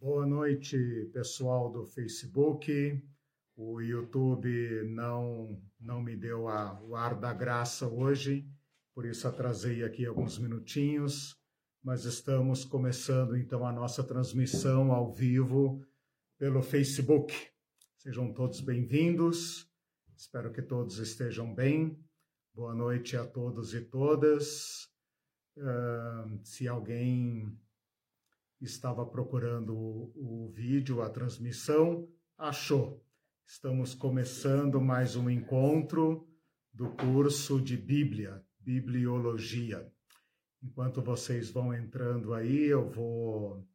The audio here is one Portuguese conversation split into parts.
Boa noite, pessoal do Facebook. O YouTube não não me deu a, o ar da graça hoje, por isso atrasei aqui alguns minutinhos, mas estamos começando então a nossa transmissão ao vivo pelo Facebook. Sejam todos bem-vindos. Espero que todos estejam bem. Boa noite a todos e todas. Uh, se alguém estava procurando o, o vídeo, a transmissão, achou. Estamos começando mais um encontro do curso de Bíblia, Bibliologia. Enquanto vocês vão entrando aí, eu vou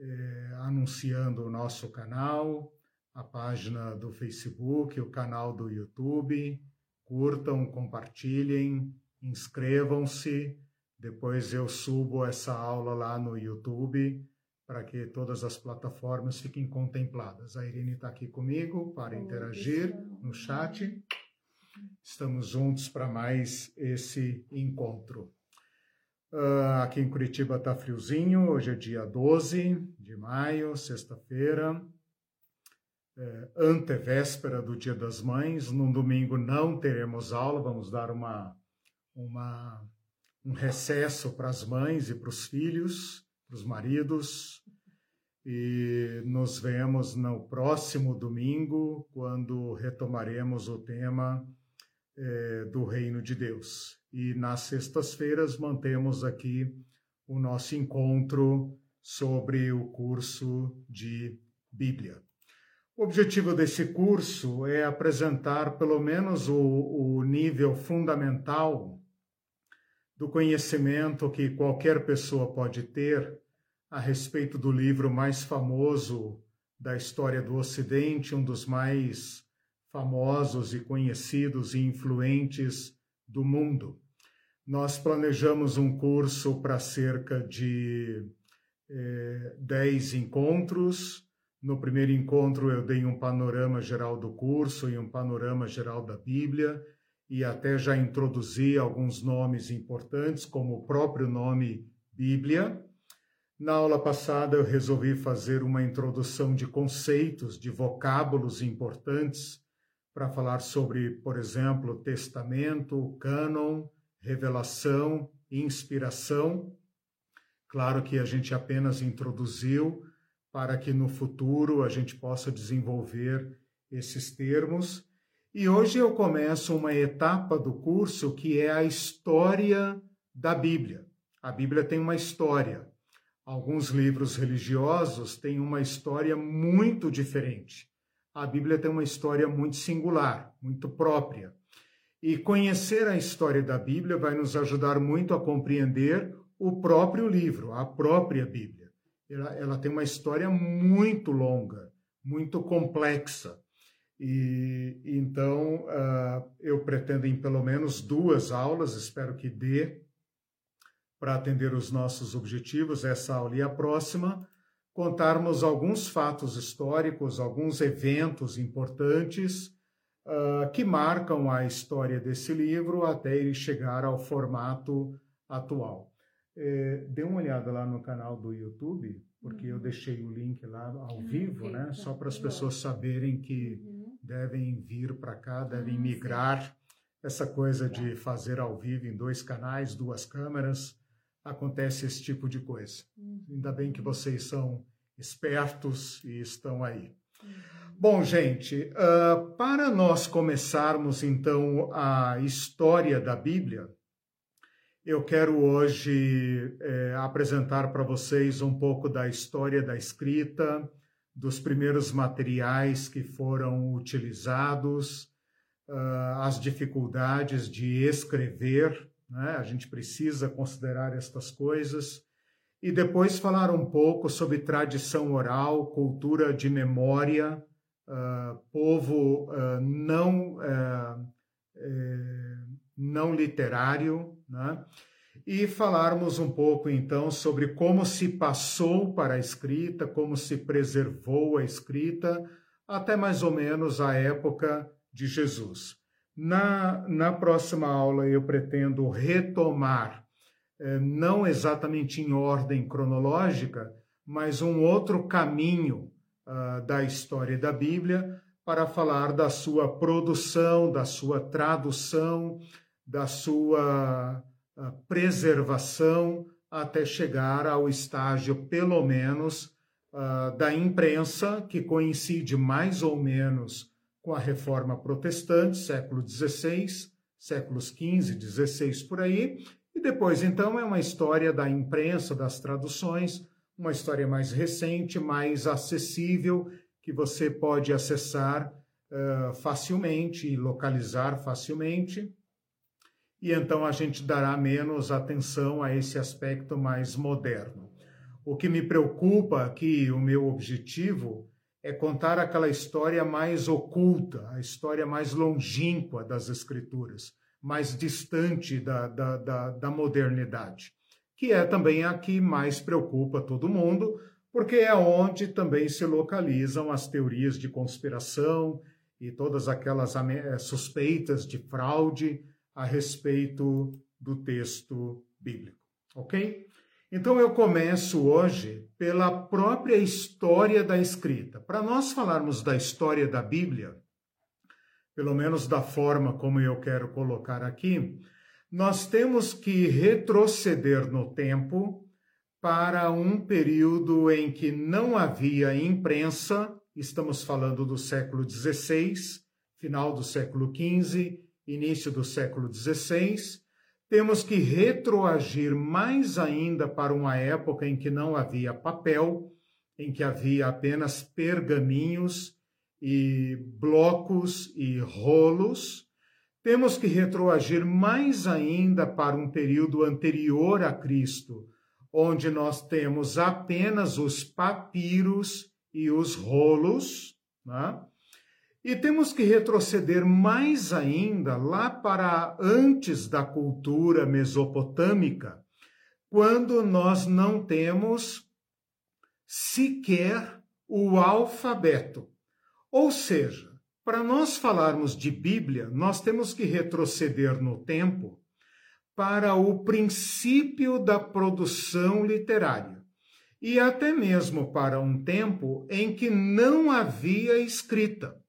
é, anunciando o nosso canal, a página do Facebook, o canal do YouTube. Curtam, compartilhem, inscrevam-se depois eu subo essa aula lá no YouTube para que todas as plataformas fiquem contempladas. A Irene está aqui comigo para interagir no chat. Estamos juntos para mais esse encontro. Uh, aqui em Curitiba está friozinho, hoje é dia 12 de maio, sexta-feira, é, antevéspera do Dia das Mães. No domingo não teremos aula, vamos dar uma, uma um recesso para as mães e para os filhos, para os maridos. E nos vemos no próximo domingo, quando retomaremos o tema é, do Reino de Deus. E nas sextas-feiras mantemos aqui o nosso encontro sobre o curso de Bíblia. O objetivo desse curso é apresentar pelo menos o, o nível fundamental do conhecimento que qualquer pessoa pode ter a respeito do livro mais famoso da história do Ocidente, um dos mais famosos e conhecidos e influentes do mundo. Nós planejamos um curso para cerca de eh, 10 encontros. No primeiro encontro, eu dei um panorama geral do curso e um panorama geral da Bíblia e até já introduzi alguns nomes importantes, como o próprio nome Bíblia. Na aula passada, eu resolvi fazer uma introdução de conceitos, de vocábulos importantes, para falar sobre, por exemplo, testamento, cânon, revelação, inspiração. Claro que a gente apenas introduziu para que no futuro a gente possa desenvolver esses termos e hoje eu começo uma etapa do curso que é a história da Bíblia. A Bíblia tem uma história. Alguns livros religiosos têm uma história muito diferente. A Bíblia tem uma história muito singular, muito própria. E conhecer a história da Bíblia vai nos ajudar muito a compreender o próprio livro, a própria Bíblia. Ela, ela tem uma história muito longa, muito complexa. E então uh, eu pretendo em pelo menos duas aulas, espero que dê para atender os nossos objetivos, essa aula e a próxima, contarmos alguns fatos históricos, alguns eventos importantes uh, que marcam a história desse livro até ele chegar ao formato atual. É, dê uma olhada lá no canal do YouTube, porque eu uhum. deixei o link lá ao ah, vivo, né? Só para as pessoas saberem que uhum devem vir para cá, devem ah, migrar. Essa coisa de fazer ao vivo em dois canais, duas câmeras, acontece esse tipo de coisa. Uhum. Ainda bem que vocês são espertos e estão aí. Uhum. Bom, gente, uh, para nós começarmos então a história da Bíblia, eu quero hoje é, apresentar para vocês um pouco da história da escrita, dos primeiros materiais que foram utilizados, uh, as dificuldades de escrever, né? a gente precisa considerar estas coisas, e depois falar um pouco sobre tradição oral, cultura de memória, uh, povo uh, não, eh, não literário, né? E falarmos um pouco então sobre como se passou para a escrita, como se preservou a escrita, até mais ou menos a época de Jesus. Na, na próxima aula eu pretendo retomar, eh, não exatamente em ordem cronológica, mas um outro caminho uh, da história da Bíblia para falar da sua produção, da sua tradução, da sua preservação, até chegar ao estágio, pelo menos, uh, da imprensa, que coincide mais ou menos com a reforma protestante, século XVI, séculos XV, XVI por aí, e depois, então, é uma história da imprensa, das traduções, uma história mais recente, mais acessível, que você pode acessar uh, facilmente e localizar facilmente. E então a gente dará menos atenção a esse aspecto mais moderno. O que me preocupa aqui, o meu objetivo, é contar aquela história mais oculta, a história mais longínqua das Escrituras, mais distante da, da, da, da modernidade, que é também a que mais preocupa todo mundo, porque é onde também se localizam as teorias de conspiração e todas aquelas eh, suspeitas de fraude a respeito do texto bíblico, ok? Então eu começo hoje pela própria história da escrita. Para nós falarmos da história da Bíblia, pelo menos da forma como eu quero colocar aqui, nós temos que retroceder no tempo para um período em que não havia imprensa, estamos falando do século XVI, final do século XV, início do século XVI, temos que retroagir mais ainda para uma época em que não havia papel, em que havia apenas pergaminhos e blocos e rolos. Temos que retroagir mais ainda para um período anterior a Cristo, onde nós temos apenas os papiros e os rolos. Né? E temos que retroceder mais ainda lá para antes da cultura mesopotâmica, quando nós não temos sequer o alfabeto. Ou seja, para nós falarmos de Bíblia, nós temos que retroceder no tempo para o princípio da produção literária e até mesmo para um tempo em que não havia escrita.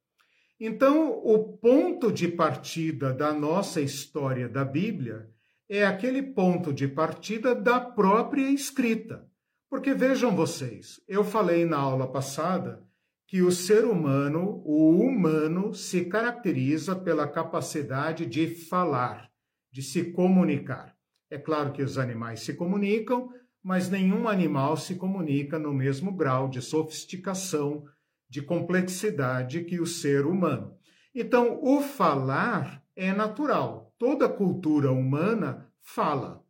Então, o ponto de partida da nossa história da Bíblia é aquele ponto de partida da própria escrita. Porque vejam vocês, eu falei na aula passada que o ser humano, o humano, se caracteriza pela capacidade de falar, de se comunicar. É claro que os animais se comunicam, mas nenhum animal se comunica no mesmo grau de sofisticação de complexidade que o ser humano. Então, o falar é natural. Toda cultura humana fala.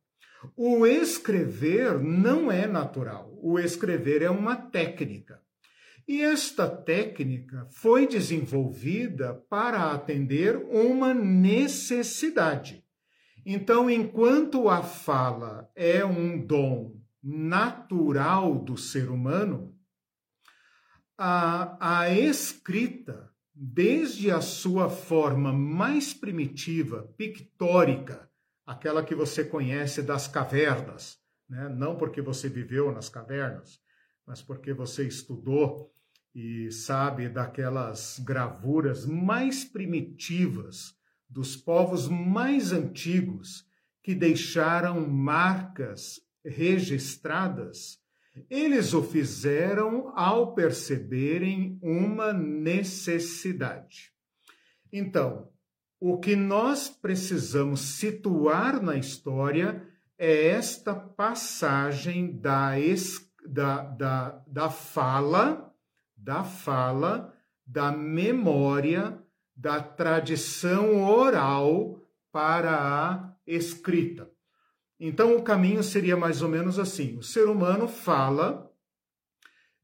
O escrever não é natural. O escrever é uma técnica. E esta técnica foi desenvolvida para atender uma necessidade. Então, enquanto a fala é um dom natural do ser humano, a, a escrita, desde a sua forma mais primitiva, pictórica, aquela que você conhece das cavernas, né? não porque você viveu nas cavernas, mas porque você estudou e sabe daquelas gravuras mais primitivas dos povos mais antigos que deixaram marcas registradas eles o fizeram ao perceberem uma necessidade. Então, o que nós precisamos situar na história é esta passagem da, da, da, da fala, da fala, da memória, da tradição oral para a escrita. Então, o caminho seria mais ou menos assim: o ser humano fala,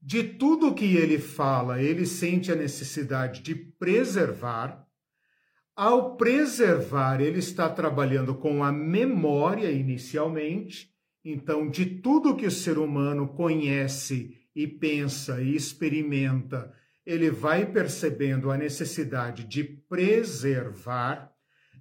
de tudo que ele fala, ele sente a necessidade de preservar. Ao preservar, ele está trabalhando com a memória inicialmente. Então, de tudo que o ser humano conhece e pensa e experimenta, ele vai percebendo a necessidade de preservar.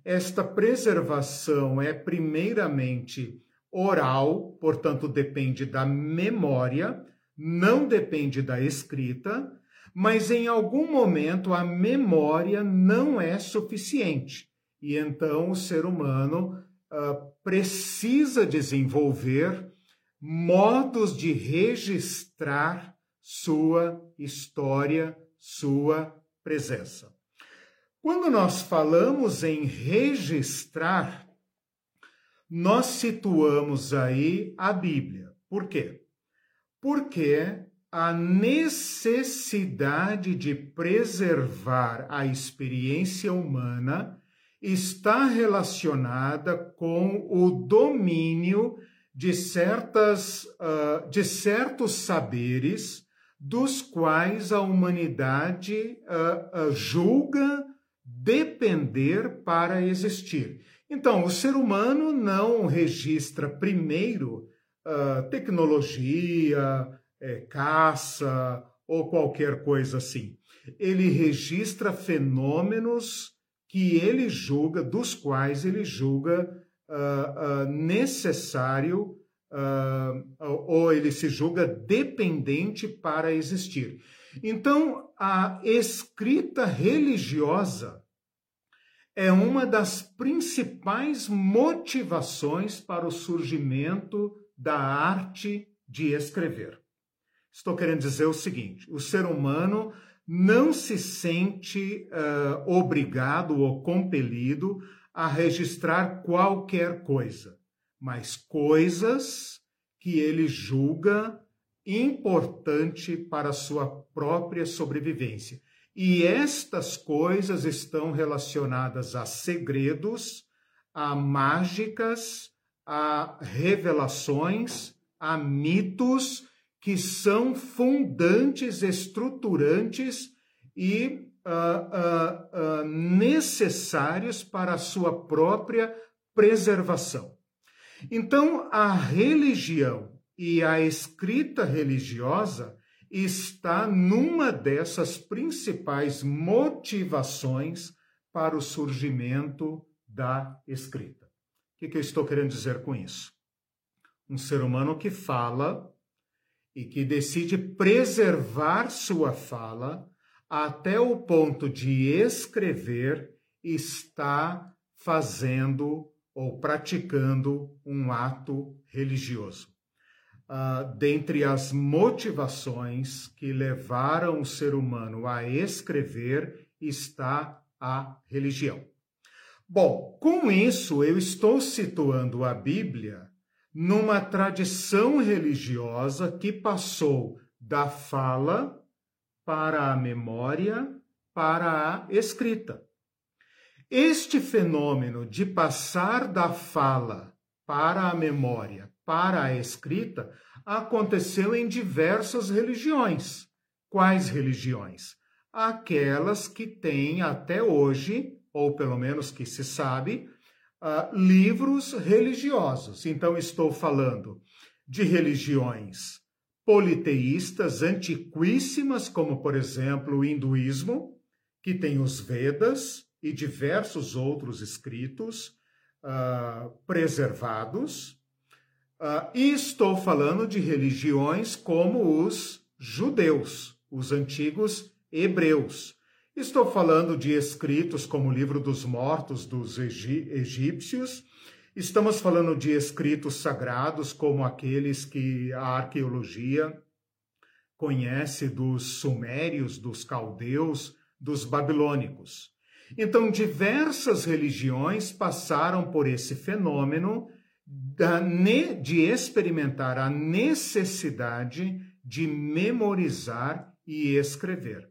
Esta preservação é primeiramente oral, portanto depende da memória, não depende da escrita, mas em algum momento a memória não é suficiente. E então o ser humano uh, precisa desenvolver modos de registrar sua história, sua presença. Quando nós falamos em registrar, nós situamos aí a Bíblia. Por quê? Porque a necessidade de preservar a experiência humana está relacionada com o domínio de certas uh, de certos saberes dos quais a humanidade uh, uh, julga depender para existir. Então, o ser humano não registra primeiro uh, tecnologia, é, caça ou qualquer coisa assim. Ele registra fenômenos que ele julga, dos quais ele julga uh, necessário ou ele se julga dependente para existir. Então, a escrita religiosa é uma das principais motivações para o surgimento da arte de escrever. Estou querendo dizer o seguinte: o ser humano não se sente uh, obrigado ou compelido a registrar qualquer coisa, mas coisas que ele julga importante para a sua própria sobrevivência. E estas coisas estão relacionadas a segredos, a mágicas, a revelações, a mitos que são fundantes, estruturantes e uh, uh, uh, necessários para a sua própria preservação. Então, a religião e a escrita religiosa está numa dessas principais motivações para o surgimento da escrita. O que, eu estou querendo dizer com isso? Um ser humano que fala e que decide preservar sua fala até o ponto de escrever está fazendo ou praticando um ato religioso uh, dentre as motivações que levaram o ser humano a escrever está a religião. Bom, com isso eu estou situando a Bíblia numa tradição religiosa que passou da fala para a memória, para a escrita. Este fenômeno de passar da fala para a memória, para a escrita aconteceu em diversas religiões. Quais religiões? Aquelas que têm até hoje, ou pelo menos que se sabe, uh, livros religiosos. Então, estou falando de religiões politeístas antiquíssimas, como, por exemplo, o hinduísmo, que tem os Vedas e diversos outros escritos uh, preservados Uh, e estou falando de religiões como os judeus, os antigos hebreus. Estou falando de escritos como o Livro dos Mortos dos egípcios. Estamos falando de escritos sagrados como aqueles que a arqueologia conhece dos sumérios, dos caldeus, dos babilônicos. Então, diversas religiões passaram por esse fenômeno de experimentar a necessidade de memorizar e escrever.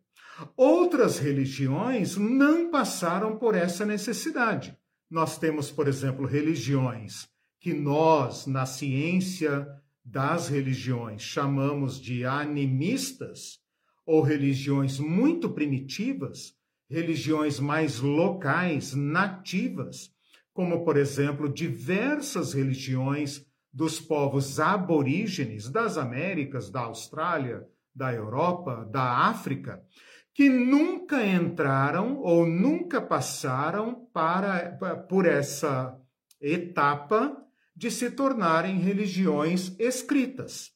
Outras religiões não passaram por essa necessidade. Nós temos, por exemplo, religiões que nós, na ciência das religiões, chamamos de animistas, ou religiões muito primitivas, religiões mais locais, nativas, como, por exemplo, diversas religiões dos povos aborígenes das Américas, da Austrália, da Europa, da África, que nunca entraram ou nunca passaram para, por essa etapa de se tornarem religiões escritas.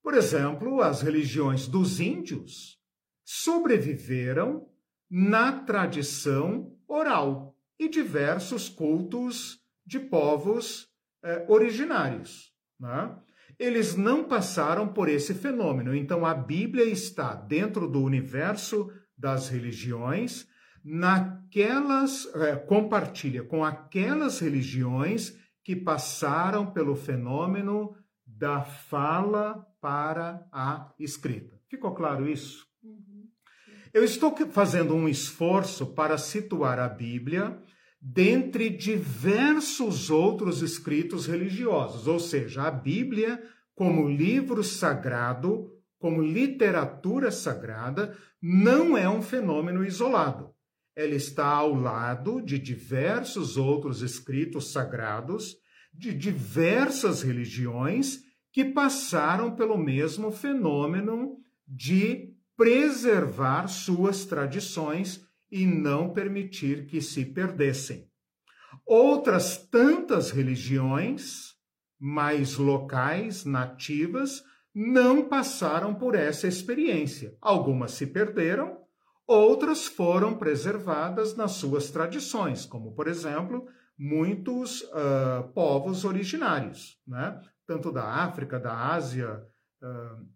Por exemplo, as religiões dos índios sobreviveram na tradição oral e diversos cultos de povos eh, originários. Né? Eles não passaram por esse fenômeno. Então, a Bíblia está dentro do universo das religiões, naquelas eh, compartilha com aquelas religiões que passaram pelo fenômeno da fala para a escrita. Ficou claro isso? Uhum. Eu estou fazendo um esforço para situar a Bíblia dentre diversos outros escritos religiosos, ou seja, a Bíblia como livro sagrado, como literatura sagrada, não é um fenômeno isolado. Ela está ao lado de diversos outros escritos sagrados de diversas religiões que passaram pelo mesmo fenômeno de preservar suas tradições e não permitir que se perdessem. Outras tantas religiões, mais locais, nativas, não passaram por essa experiência. Algumas se perderam, outras foram preservadas nas suas tradições, como, por exemplo, muitos uh, povos originários, né? tanto da África, da Ásia uh,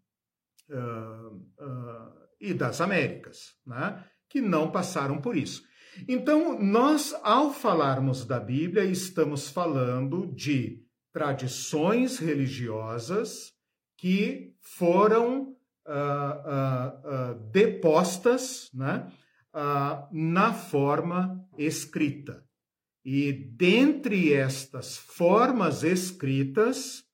uh, e das Américas. Né? Que não passaram por isso. Então, nós, ao falarmos da Bíblia, estamos falando de tradições religiosas que foram uh, uh, uh, depostas né, na forma escrita. E dentre estas formas escritas,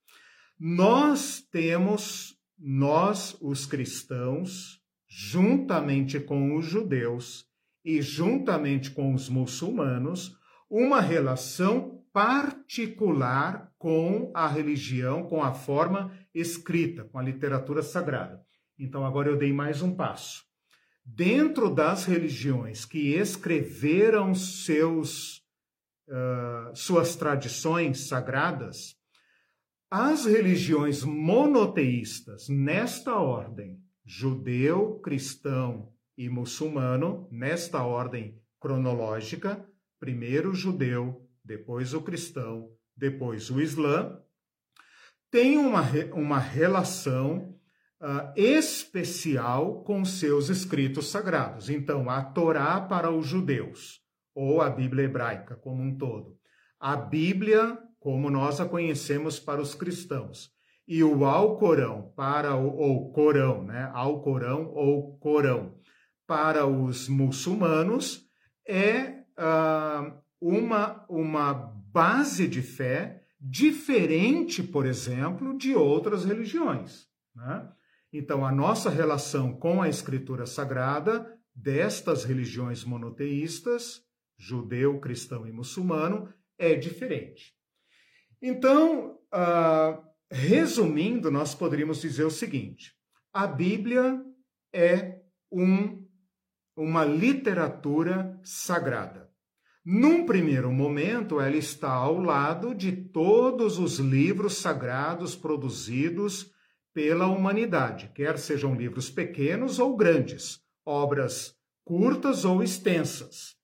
nós temos, nós, os cristãos, juntamente com os judeus e juntamente com os muçulmanos, uma relação particular com a religião, com a forma escrita, com a literatura sagrada. Então, agora eu dei mais um passo. Dentro das religiões que escreveram seus, uh, suas tradições sagradas, as religiões monoteístas, nesta ordem, judeu, cristão e muçulmano, nesta ordem cronológica, primeiro o judeu, depois o cristão, depois o islã, tem uma, uma relação uh, especial com seus escritos sagrados. Então, a Torá para os judeus, ou a Bíblia hebraica como um todo. A Bíblia, como nós a conhecemos para os cristãos e o Alcorão para o ou Corão, né? Alcorão ou Corão para os muçulmanos é uh, uma, uma base de fé diferente, por exemplo, de outras religiões. Né? Então, a nossa relação com a Escritura Sagrada destas religiões monoteístas, judeu, cristão e muçulmano, é diferente. Então, uh, Resumindo, nós poderíamos dizer o seguinte: a Bíblia é um, uma literatura sagrada. Num primeiro momento, ela está ao lado de todos os livros sagrados produzidos pela humanidade, quer sejam livros pequenos ou grandes, obras curtas ou extensas.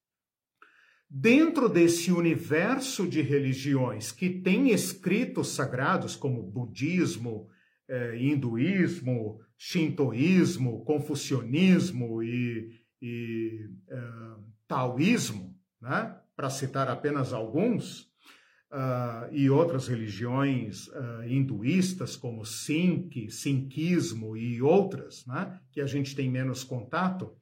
Dentro desse universo de religiões que tem escritos sagrados, como budismo, eh, hinduísmo, shintoísmo, confucionismo e, e eh, taoísmo, né? para citar apenas alguns, uh, e outras religiões uh, hinduístas, como Sikh, Sinkismo e outras, né? que a gente tem menos contato,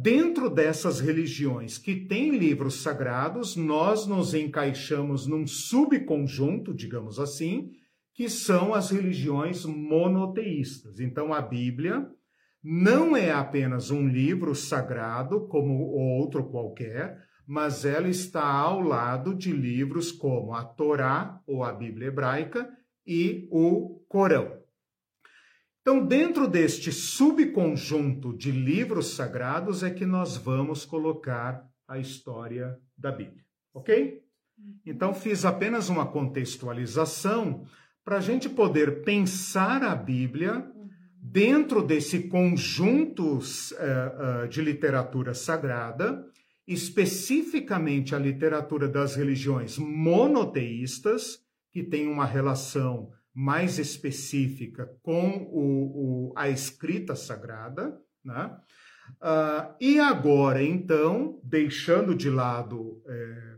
dentro dessas religiões que têm livros sagrados, nós nos encaixamos num subconjunto, digamos assim, que são as religiões monoteístas. Então, a Bíblia não é apenas um livro sagrado como outro qualquer, mas ela está ao lado de livros como a Torá, ou a Bíblia hebraica, e o Corão. Então, dentro deste subconjunto de livros sagrados é que nós vamos colocar a história da Bíblia, ok? Então, fiz apenas uma contextualização para a gente poder pensar a Bíblia dentro desse conjunto uh, de literatura sagrada, especificamente a literatura das religiões monoteístas, que tem uma relação mais específica com o, o, a escrita sagrada, né? Uh, e agora, então, deixando de lado é,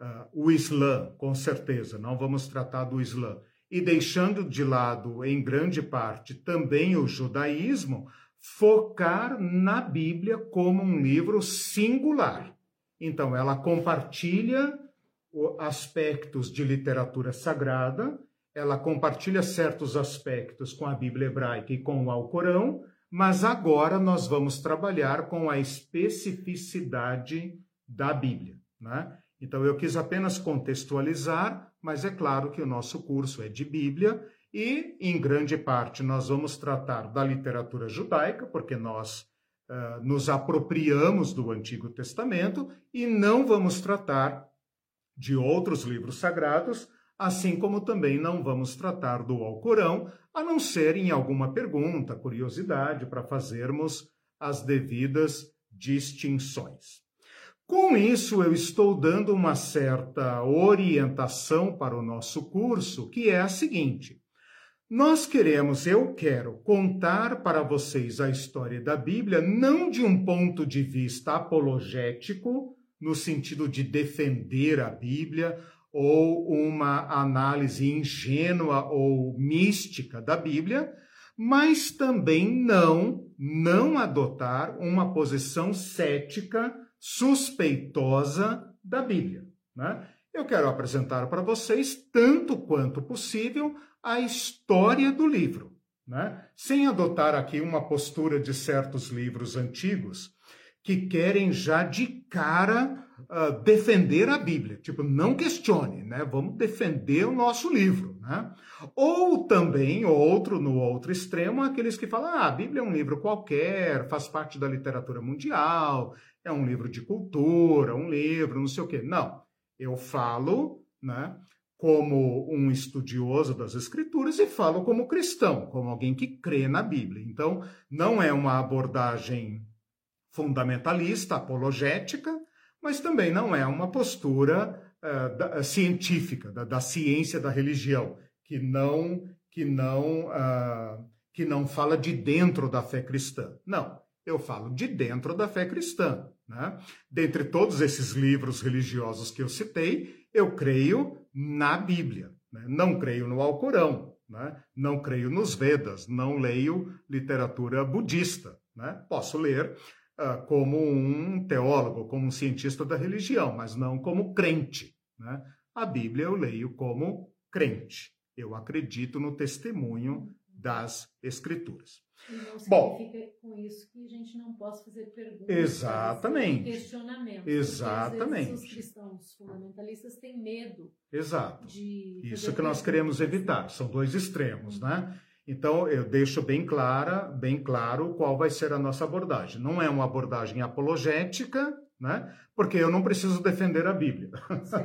uh, o Islã, com certeza, não vamos tratar do Islã, e deixando de lado, em grande parte, também o judaísmo, focar na Bíblia como um livro singular. Então, ela compartilha aspectos de literatura sagrada, ela compartilha certos aspectos com a Bíblia hebraica e com o Alcorão, mas agora nós vamos trabalhar com a especificidade da Bíblia. Né? Então, eu quis apenas contextualizar, mas é claro que o nosso curso é de Bíblia e, em grande parte, nós vamos tratar da literatura judaica, porque nós uh, nos apropriamos do Antigo Testamento, e não vamos tratar de outros livros sagrados, assim como também não vamos tratar do Alcorão, a não ser em alguma pergunta, curiosidade, para fazermos as devidas distinções. Com isso, eu estou dando uma certa orientação para o nosso curso, que é a seguinte: nós queremos, eu quero contar para vocês a história da Bíblia não de um ponto de vista apologético, no sentido de defender a Bíblia, ou uma análise ingênua ou mística da Bíblia, mas também não não adotar uma posição cética suspeitosa da Bíblia. Né? Eu quero apresentar para vocês, tanto quanto possível, a história do livro, né? sem adotar aqui uma postura de certos livros antigos que querem já de cara uh, defender a Bíblia. Tipo, não questione, né? Vamos defender o nosso livro, né? Ou também, outro, no outro extremo, aqueles que falam, ah, a Bíblia é um livro qualquer, faz parte da literatura mundial, é um livro de cultura, um livro, não sei o quê. Não, eu falo, né? Como um estudioso das Escrituras e falo como cristão, como alguém que crê na Bíblia. Então, não é uma abordagem fundamentalista, apologética, mas também não é uma postura uh, da, científica, da, da, ciência da religião, que não, que, não, uh, que não fala de dentro da fé cristã. Não, eu falo de dentro da fé cristã. Né? Dentre todos esses livros religiosos que eu citei, eu creio na Bíblia, né? não creio no Alcorão, né? não creio nos Vedas, não leio literatura budista. Né? Posso ler uh, como um teólogo, como um cientista da religião, mas não como crente. Né? A Bíblia eu leio como crente. Eu acredito no testemunho das Escrituras. E não significa Bom, com isso que a gente não possa fazer perguntas, exatamente, questionamentos. Exatamente. os cristãos fundamentalistas têm medo. Exato. isso que nós queremos evitar. São dois extremos, né? Então, eu deixo bem clara, bem claro qual vai ser a nossa abordagem. Não é uma abordagem apologética, né? Porque eu não preciso defender a Bíblia.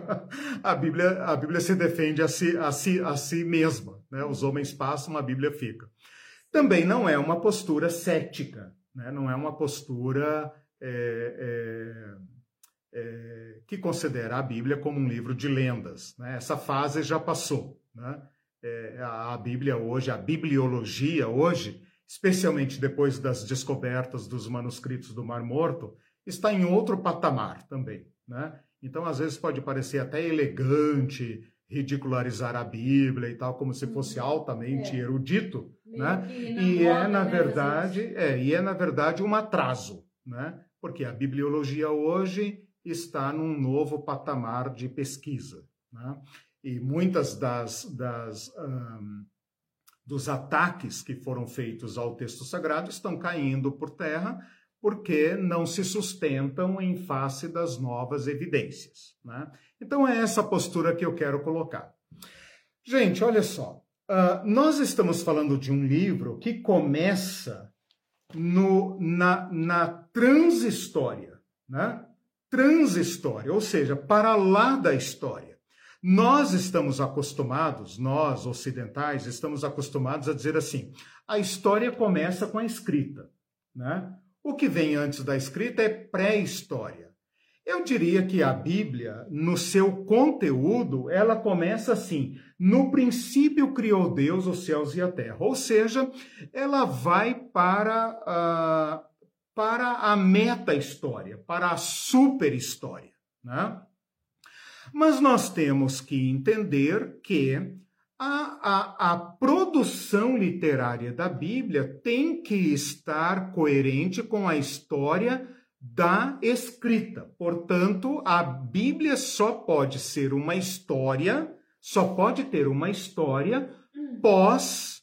a Bíblia, a Bíblia se defende a si, a si, a si mesma, né? Os homens passam, a Bíblia fica. Também não é uma postura cética, né? Não é uma postura é, é, é, que considera a Bíblia como um livro de lendas. Né? Essa fase já passou, né? É, a Bíblia hoje, a bibliologia hoje, especialmente depois das descobertas dos manuscritos do Mar Morto, está em outro patamar também, né? Então, às vezes pode parecer até elegante ridicularizar a Bíblia e tal, como se fosse uhum. altamente é. erudito, né? E é na né, verdade, é, e é na verdade um atraso, né? Porque a bibliologia hoje está num novo patamar de pesquisa, né? E muitas das, das um, dos ataques que foram feitos ao texto sagrado estão caindo por terra porque não se sustentam em face das novas evidências. Né? Então é essa postura que eu quero colocar. Gente, olha só, uh, nós estamos falando de um livro que começa no, na, na transhistória, né? Transhistória, ou seja, para lá da história. Nós estamos acostumados, nós ocidentais, estamos acostumados a dizer assim: a história começa com a escrita. Né? O que vem antes da escrita é pré-história. Eu diria que a Bíblia, no seu conteúdo, ela começa assim: no princípio criou Deus os céus e a terra. Ou seja, ela vai para, uh, para a meta-história, para a super-história. Né? Mas nós temos que entender que a, a, a, produção literária da Bíblia tem que estar coerente com a história da escrita. Portanto, a Bíblia só pode ser uma história, só pode ter uma história hum. pós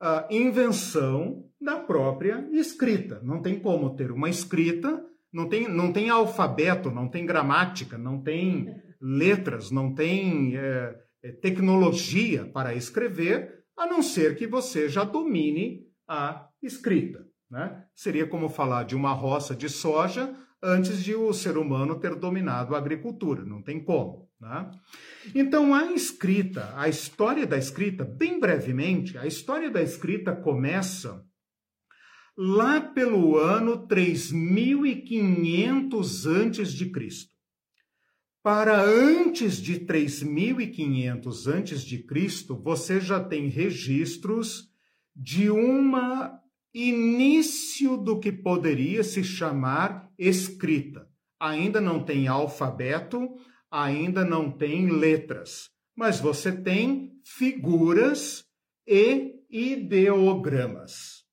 a invenção da própria escrita. Não tem como ter uma escrita, não tem, não tem alfabeto, não tem gramática, não tem letras, não tem é, é, tecnologia para escrever, a não ser que você já domine a escrita. Né? Seria como falar de uma roça de soja antes de o ser humano ter dominado a agricultura, não tem como. Né? Então, a escrita, a história da escrita, bem brevemente, a história da escrita começa lá pelo ano 3500 antes de Cristo para antes de 3500 antes de Cristo, você já tem registros de uma início do que poderia se chamar escrita. Ainda não tem alfabeto, ainda não tem letras, mas você tem figuras e ideogramas.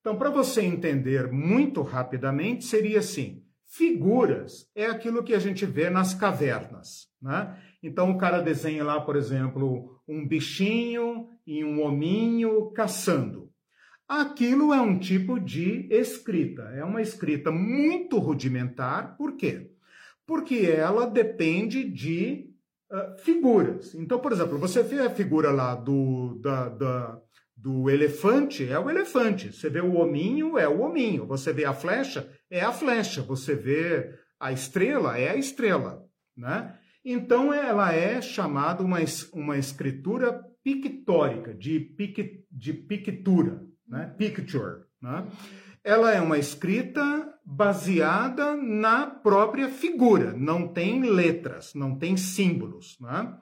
Então, para você entender muito rapidamente, seria assim: Figuras é aquilo que a gente vê nas cavernas. Né? Então o cara desenha lá, por exemplo, um bichinho e um hominho caçando. Aquilo é um tipo de escrita. É uma escrita muito rudimentar. Por quê? Porque ela depende de uh, figuras. Então, por exemplo, você vê a figura lá do, da, da do elefante é o elefante. Você vê o hominho, é o hominho. Você vê a flecha, é a flecha. Você vê a estrela, é a estrela. Né? Então, ela é chamada uma, uma escritura pictórica, de, pic, de pictura, né? picture. Né? Ela é uma escrita baseada na própria figura, não tem letras, não tem símbolos. Né?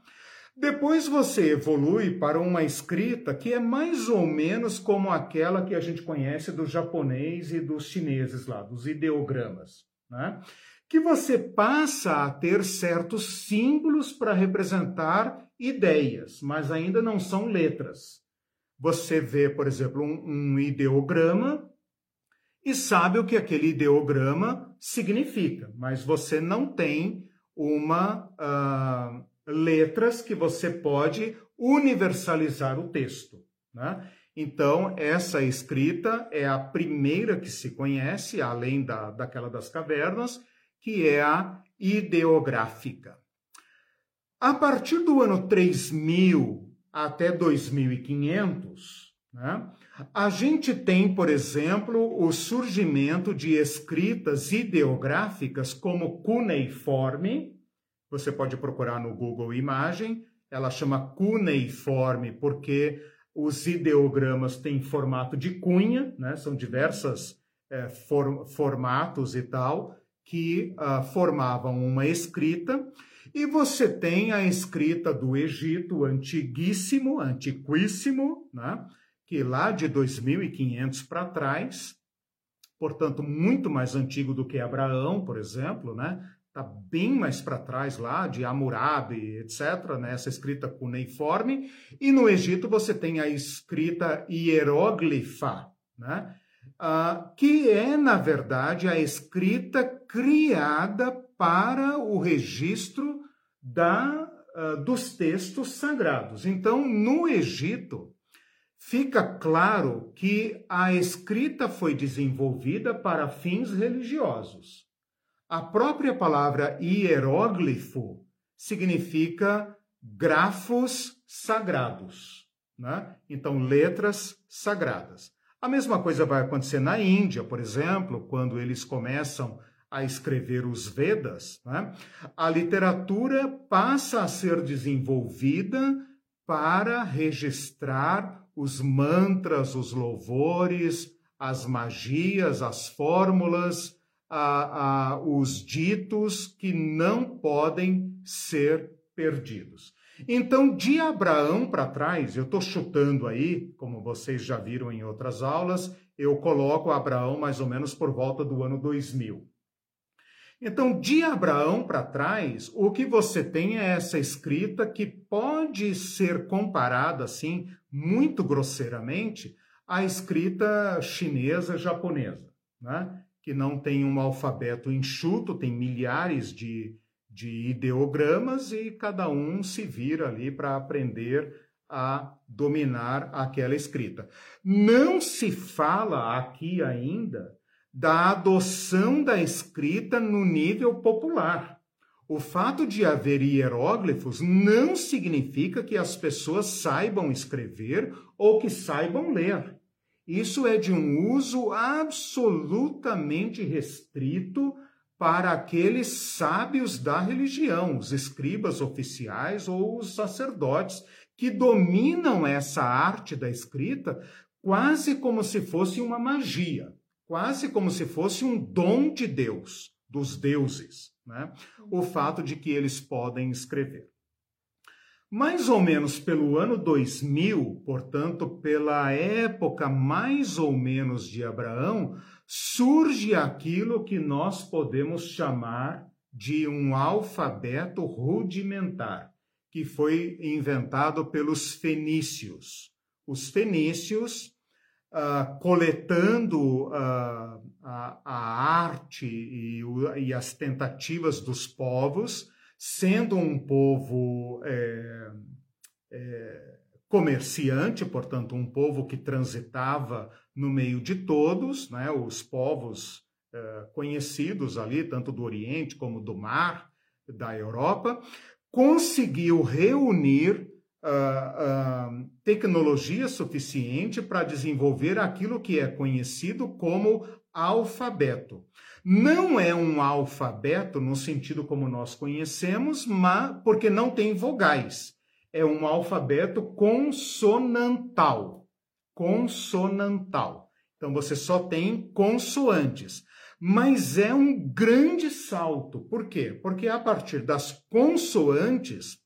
Depois você evolui para uma escrita que é mais ou menos como aquela que a gente conhece do japonês e dos chineses lá, dos ideogramas, né? que você passa a ter certos símbolos para representar ideias, mas ainda não são letras. Você vê, por exemplo, um, um ideograma e sabe o que aquele ideograma significa, mas você não tem uma. Uh, letras que você pode universalizar o texto. Né? Então, essa escrita é a primeira que se conhece, além da, daquela das cavernas, que é a ideográfica. A partir do ano 3000 até 2500, né, a gente tem, por exemplo, o surgimento de escritas ideográficas como cuneiforme, você pode procurar no Google Imagem. Ela chama cuneiforme porque os ideogramas têm formato de cunha, né? são diversos é, for, formatos e tal, que uh, formavam uma escrita. E você tem a escrita do Egito antiguíssimo, antiquíssimo, né? que lá de 2500 para trás, portanto, muito mais antigo do que Abraão, por exemplo, né? Está bem mais para trás lá, de Hammurabi, etc., né? essa escrita cuneiforme, e no Egito você tem a escrita hieróglifa, né? Ah, que é, na verdade, a escrita criada para o registro da, uh, dos textos sagrados. Então, no Egito, fica claro que a escrita foi desenvolvida para fins religiosos. A própria palavra hieróglifo significa grafos sagrados, né? Então, letras sagradas. A mesma coisa vai acontecer na Índia, por exemplo, quando eles começam a escrever os Vedas, né, a literatura passa a ser desenvolvida para registrar os mantras, os louvores, as magias, as fórmulas, a, a, os ditos que não podem ser perdidos. Então, de Abraão para trás, eu estou chutando aí, como vocês já viram em outras aulas, eu coloco Abraão mais ou menos por volta do ano 2000. Então, de Abraão para trás, o que você tem é essa escrita que pode ser comparada, assim, muito grosseiramente, à escrita chinesa japonesa, né? Que não tem um alfabeto enxuto, tem milhares de, de ideogramas e cada um se vira ali para aprender a dominar aquela escrita. Não se fala aqui ainda da adoção da escrita no nível popular. O fato de haver hieróglifos não significa que as pessoas saibam escrever ou que saibam ler. Isso é de um uso absolutamente restrito para aqueles sábios da religião, os escribas oficiais ou os sacerdotes, que dominam essa arte da escrita quase como se fosse uma magia quase como se fosse um dom de Deus, dos deuses, né? o fato de que eles podem escrever. Mais ou menos pelo ano 2000, portanto, pela época mais ou menos de Abraão, surge aquilo que nós podemos chamar de um alfabeto rudimentar, que foi inventado pelos fenícios. Os fenícios uh, coletando uh, a, a, arte e, e, as tentativas dos povos, sendo um povo é, é, comerciante, portanto, um povo que transitava no meio de todos, né, os povos é, conhecidos ali, tanto do Oriente como do Mar, da Europa, conseguiu reunir uh, uh, tecnologia suficiente para desenvolver aquilo que é conhecido como alfabeto. Não é um alfabeto no sentido como nós conhecemos, mas porque não tem vogais. É um alfabeto consonantal. Consonantal. Então você só tem consoantes. Mas é um grande salto. Por quê? Porque a partir das consoantes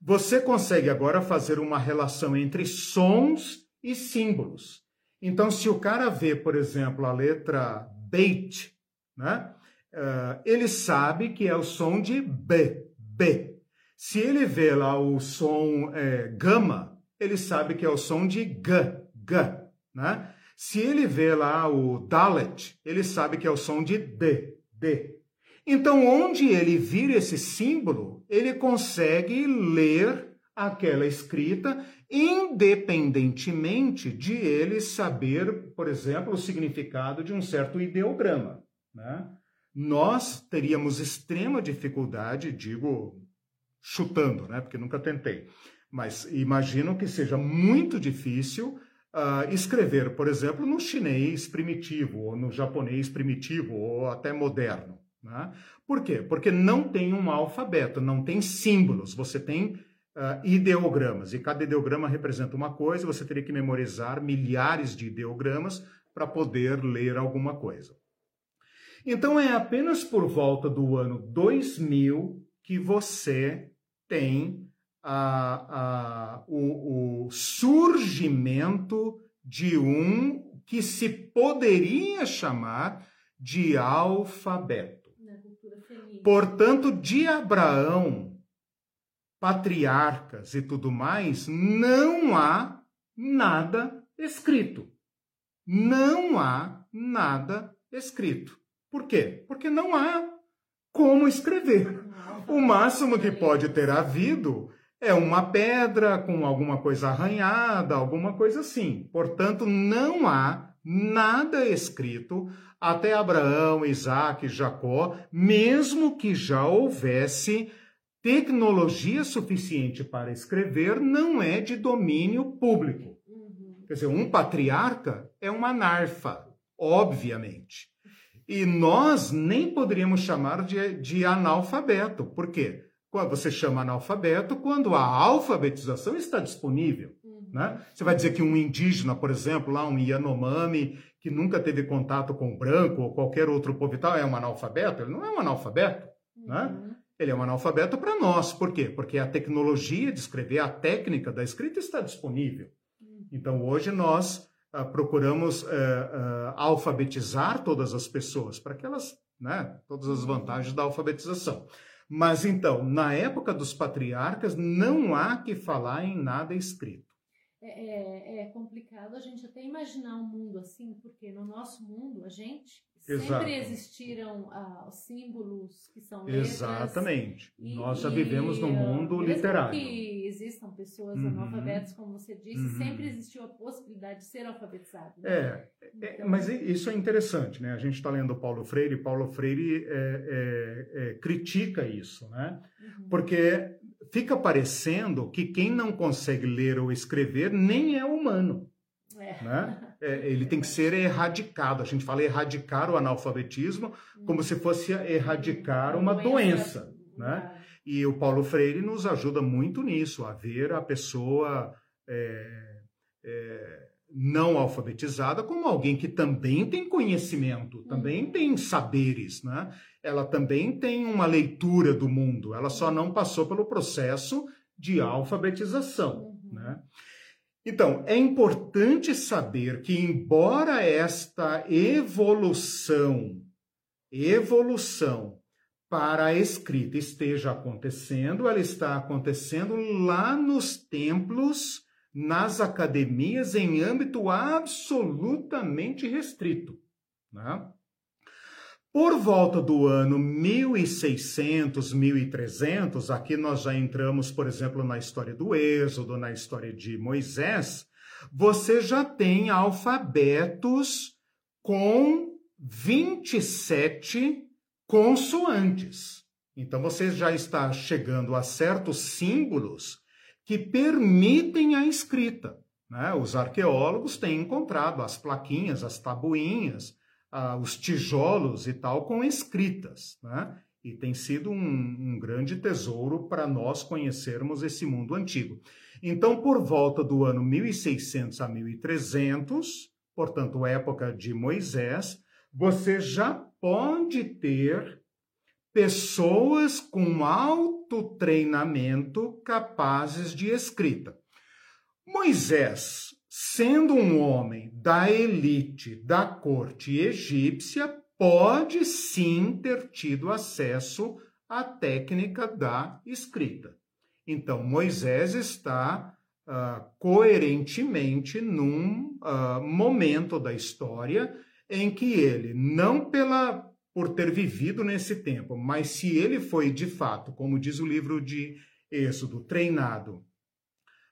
você consegue agora fazer uma relação entre sons e símbolos. Então, se o cara vê, por exemplo, a letra bait, né? Uh, ele sabe que é o som de B, B. Se ele vê lá o som é, gama, ele sabe que é o som de G, G. Né? Se ele vê lá o Dalet, ele sabe que é o som de D, D. Então, onde ele vira esse símbolo, ele consegue ler aquela escrita, independentemente de ele saber, por exemplo, o significado de um certo ideograma. Né? Nós teríamos extrema dificuldade, digo chutando, né? porque nunca tentei, mas imagino que seja muito difícil uh, escrever, por exemplo, no chinês primitivo, ou no japonês primitivo, ou até moderno. Né? Por quê? Porque não tem um alfabeto, não tem símbolos, você tem uh, ideogramas, e cada ideograma representa uma coisa, você teria que memorizar milhares de ideogramas para poder ler alguma coisa. Então é apenas por volta do ano 2000 que você tem a, a, o, o surgimento de um que se poderia chamar de alfabeto. Portanto, de Abraão, patriarcas e tudo mais, não há nada escrito. Não há nada escrito. Por quê? Porque não há como escrever. O máximo que pode ter havido é uma pedra com alguma coisa arranhada, alguma coisa assim. Portanto, não há nada escrito até Abraão, Isaac, Jacó, mesmo que já houvesse tecnologia suficiente para escrever, não é de domínio público. Quer dizer, um patriarca é uma narfa, obviamente. E nós nem poderíamos chamar de, de analfabeto. Por quê? Você chama analfabeto quando a alfabetização está disponível. Né? Você vai dizer que um indígena, por exemplo, lá um Yanomami, que nunca teve contato com branco ou qualquer outro povo e tal, é um analfabeto? Ele não é um analfabeto. Né? Uhum. Né? Ele é um analfabeto para nós. Por quê? Porque a tecnologia de escrever, a técnica da escrita está disponível. Então, hoje nós uh, procuramos uh, uh, alfabetizar todas as pessoas para que elas, né, todas as vantagens da alfabetização. Mas então, na época dos patriarcas, não há que falar em nada escrito. É, é, é, complicado a gente até imaginar um mundo assim, porque no nosso mundo, a gente Exato. sempre existiram ah, símbolos que são letras. Exatamente. E, Nós já vivemos no mundo literário. que existam pessoas uhum. analfabetas, como você disse, uhum. sempre existiu a possibilidade de ser alfabetizado. Né? É, é então... mas isso é interessante, né? A gente está lendo Paulo Freire, e Paulo Freire é, é, é, critica isso, né? Uhum. Porque fica parecendo que quem não consegue ler ou escrever nem é humano. É. Né? É, ele tem que ser erradicado. A gente fala erradicar o analfabetismo como se fosse erradicar uma doença. Né? E o Paulo Freire nos ajuda muito nisso, a ver a pessoa é, é, não alfabetizada como alguém que também tem conhecimento, também uhum. tem saberes. Né? ela também tem uma leitura do mundo, ela só não passou pelo processo de alfabetização. Uhum. Né? Então, é importante saber que, embora esta evolução, evolução para a escrita esteja acontecendo, ela está acontecendo lá nos templos, nas academias, em âmbito absolutamente restrito. Né? Por volta do ano 1600, 1300, aqui nós já entramos, por exemplo, na história do Êxodo, na história de Moisés, você já tem alfabetos com 27 consoantes. Então você já está chegando a certos símbolos que permitem a escrita. Né? Os arqueólogos têm encontrado as plaquinhas, as tabuinhas, ah, os tijolos e tal com escritas, né? E tem sido um, um grande tesouro para nós conhecermos esse mundo antigo. Então, por volta do ano 1600 a 1300, portanto, época de Moisés, você já pode ter pessoas com alto treinamento capazes de escrita. Moisés sendo um homem da elite da corte egípcia, pode sim ter tido acesso à técnica da escrita. Então, Moisés está uh, coerentemente num uh, momento da história em que ele, não pela por ter vivido nesse tempo, mas se ele foi de fato, como diz o livro de Êxodo, treinado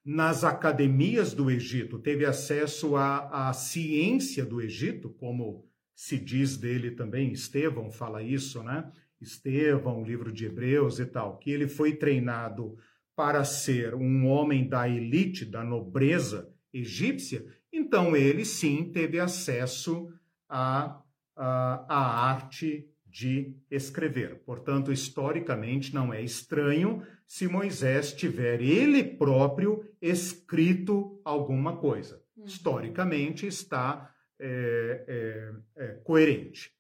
nas academias do Egito, teve acesso à, à ciência do Egito, como se diz dele também, Estevão fala isso, né? Estevão, livro de Hebreus e tal, que ele foi treinado para ser um homem da elite, da nobreza egípcia, então ele sim teve acesso à, à arte de escrever. Portanto, historicamente, não é estranho se Moisés tiver ele próprio escrito alguma coisa. Uhum. Historicamente, está é, é, é, coerente.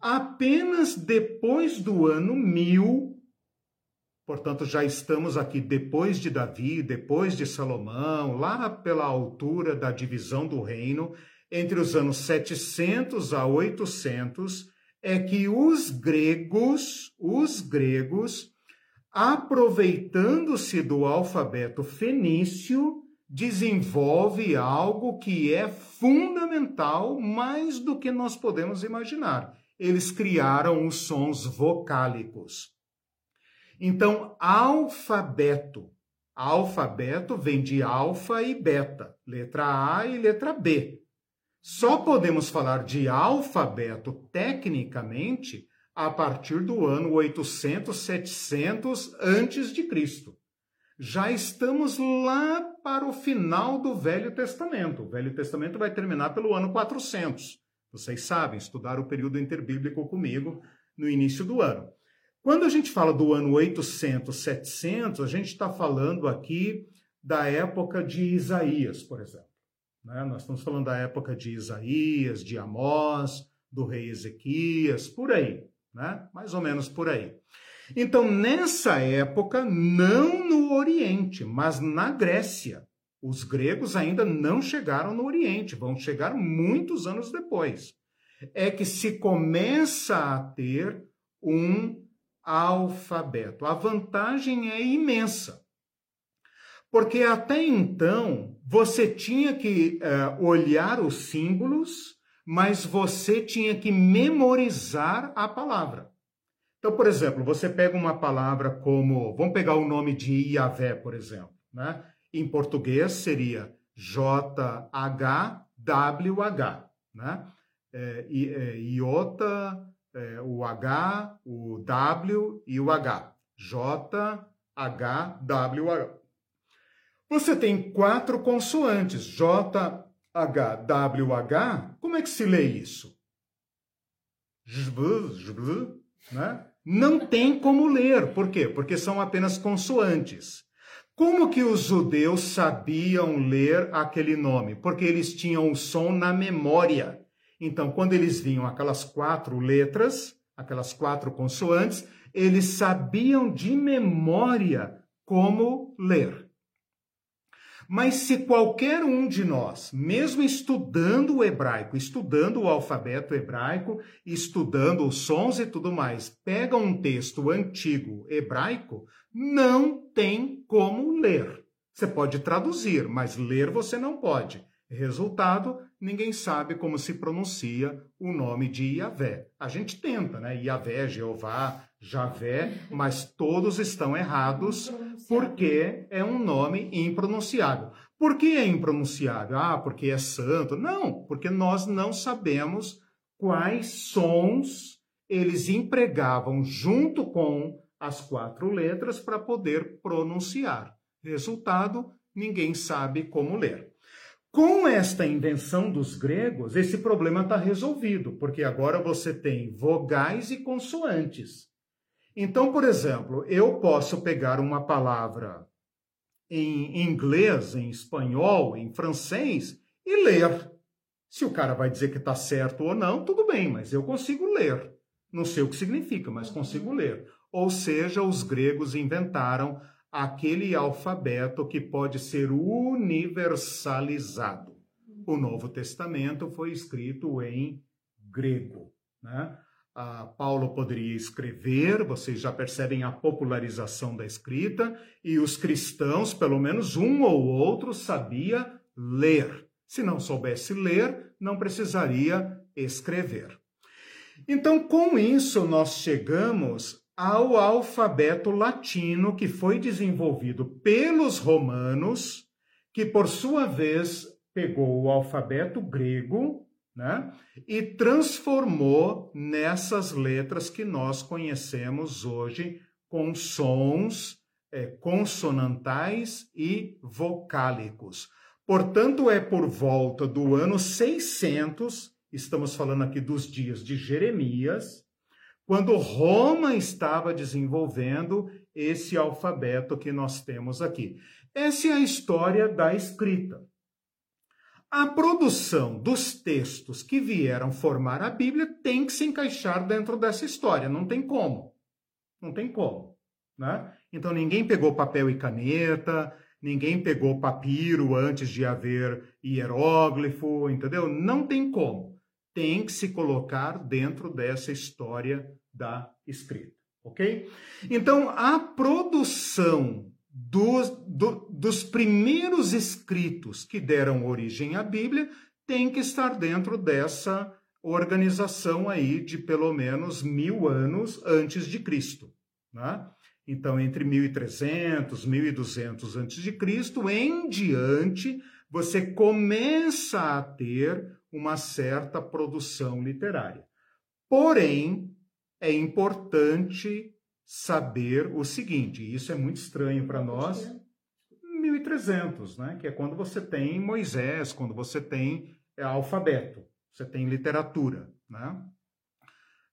Apenas depois do ano mil, portanto, já estamos aqui depois de Davi, depois de Salomão, lá pela altura da divisão do reino, entre os anos 700 a 800 é que os gregos, os gregos, aproveitando-se do alfabeto fenício, desenvolve algo que é fundamental mais do que nós podemos imaginar. Eles criaram os sons vocálicos. Então, alfabeto. Alfabeto vem de alfa e beta, letra A e letra B. Só podemos falar de alfabeto tecnicamente a partir do ano 800, 700 antes de Cristo. Já estamos lá para o final do Velho Testamento. O Velho Testamento vai terminar pelo ano 400. Vocês sabem, estudaram o período interbíblico comigo no início do ano. Quando a gente fala do ano 800, 700, a gente está falando aqui da época de Isaías, por exemplo. Né? Nós estamos falando da época de Isaías, de Amós, do rei Ezequias, por aí, né? mais ou menos por aí. Então, nessa época, não no Oriente, mas na Grécia. Os gregos ainda não chegaram no Oriente, vão chegar muitos anos depois. É que se começa a ter um alfabeto. A vantagem é imensa. Porque até então você tinha que uh, olhar os símbolos, mas você tinha que memorizar a palavra. Então, por exemplo, você pega uma palavra como, vamos pegar o nome de Iavé, por exemplo, né? Em português seria J-H-W-H, né? É, é, iota, é, o H, o W e o H. J, H, W, H. Você tem quatro consoantes, J, H, W, H. Como é que se lê isso? Né? Não tem como ler. Por quê? Porque são apenas consoantes. Como que os judeus sabiam ler aquele nome? Porque eles tinham o som na memória. Então, quando eles vinham aquelas quatro letras, aquelas quatro consoantes, eles sabiam de memória como ler. Mas se qualquer um de nós, mesmo estudando o hebraico, estudando o alfabeto hebraico, estudando os sons e tudo mais, pega um texto antigo hebraico, não tem como ler. Você pode traduzir, mas ler você não pode. Resultado, ninguém sabe como se pronuncia o nome de Iavé. A gente tenta, né? Iavé, Jeová, Javé, mas todos estão errados porque é um nome impronunciável. Por que é impronunciável? Ah, porque é santo. Não, porque nós não sabemos quais sons eles empregavam junto com as quatro letras para poder pronunciar. Resultado, ninguém sabe como ler. Com esta invenção dos gregos, esse problema está resolvido, porque agora você tem vogais e consoantes. Então, por exemplo, eu posso pegar uma palavra em inglês, em espanhol, em francês e ler. Se o cara vai dizer que está certo ou não, tudo bem, mas eu consigo ler. Não sei o que significa, mas consigo ler. Ou seja, os gregos inventaram aquele alfabeto que pode ser universalizado. O Novo Testamento foi escrito em grego. Né? Ah, Paulo poderia escrever, vocês já percebem a popularização da escrita, e os cristãos, pelo menos um ou outro, sabia ler. Se não soubesse ler, não precisaria escrever. Então, com isso, nós chegamos ao alfabeto latino que foi desenvolvido pelos romanos, que por sua vez pegou o alfabeto grego né, e transformou nessas letras que nós conhecemos hoje com sons é, consonantais e vocálicos. Portanto, é por volta do ano 600, estamos falando aqui dos dias de Jeremias, quando Roma estava desenvolvendo esse alfabeto que nós temos aqui. Essa é a história da escrita. A produção dos textos que vieram formar a Bíblia tem que se encaixar dentro dessa história, não tem como. Não tem como. Né? Então ninguém pegou papel e caneta, ninguém pegou papiro antes de haver hieróglifo, entendeu? Não tem como tem que se colocar dentro dessa história da escrita, ok? Então, a produção dos, do, dos primeiros escritos que deram origem à Bíblia tem que estar dentro dessa organização aí de pelo menos mil anos antes de Cristo, né? Então, entre 1300, 1200 antes de Cristo em diante, você começa a ter uma certa produção literária. Porém, é importante saber o seguinte, e isso é muito estranho para nós, 1300, né? que é quando você tem Moisés, quando você tem é, alfabeto. você tem literatura, né?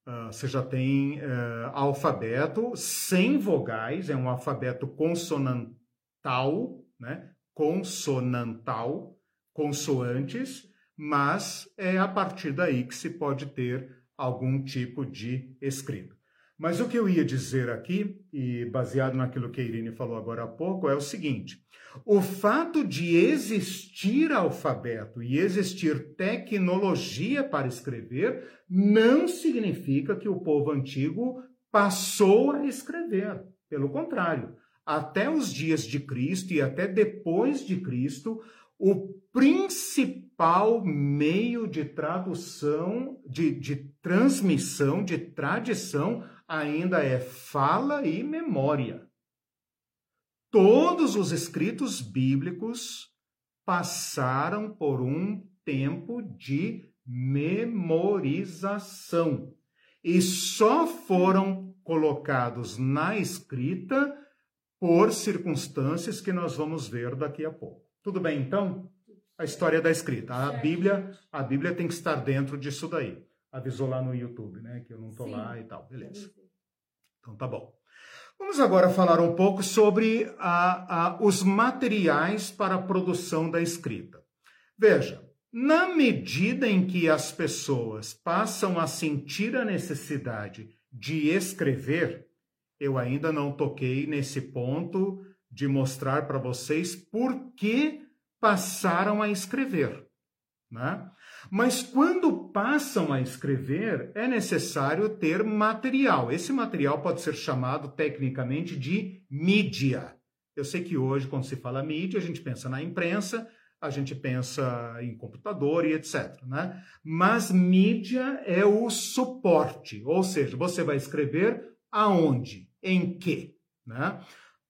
Uh, você já tem uh, alfabeto sem vogais, é um alfabeto consonantal, né? Consonantal, consoantes, mas é a partir daí que se pode ter algum tipo de escrita. Mas o que eu ia dizer aqui, e baseado naquilo que a Irene falou agora há pouco, é o seguinte: o fato de existir alfabeto e existir tecnologia para escrever não significa que o povo antigo passou a escrever. Pelo contrário, até os dias de Cristo e até depois de Cristo, o principal meio de tradução, de, de transmissão, de tradição, ainda é fala e memória. Todos os escritos bíblicos passaram por um tempo de memorização e só foram colocados na escrita por circunstâncias que nós vamos ver daqui a pouco. Tudo bem, então? A história da escrita. A Bíblia, a Bíblia tem que estar dentro disso daí. Avisou lá no YouTube, né? Que eu não tô Sim. lá e tal. Beleza. Então tá bom. Vamos agora falar um pouco sobre a, a, os materiais para a produção da escrita. Veja, na medida em que as pessoas passam a sentir a necessidade de escrever, eu ainda não toquei nesse ponto de mostrar para vocês por que passaram a escrever. Né? Mas quando passam a escrever, é necessário ter material. Esse material pode ser chamado tecnicamente de mídia. Eu sei que hoje, quando se fala mídia, a gente pensa na imprensa, a gente pensa em computador e etc. Né? Mas mídia é o suporte, ou seja, você vai escrever aonde, em que. Né?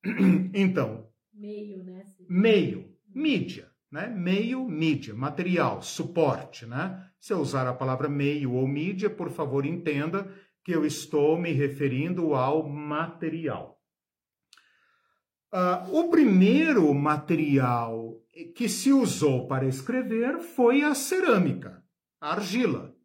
Então. Meio, né? Meio, mídia né? Meio, mídia, material, suporte, né? Se eu usar a palavra meio ou mídia, por favor, entenda que eu estou me referindo ao material. Uh, o primeiro material que se usou para escrever foi a cerâmica, a argila.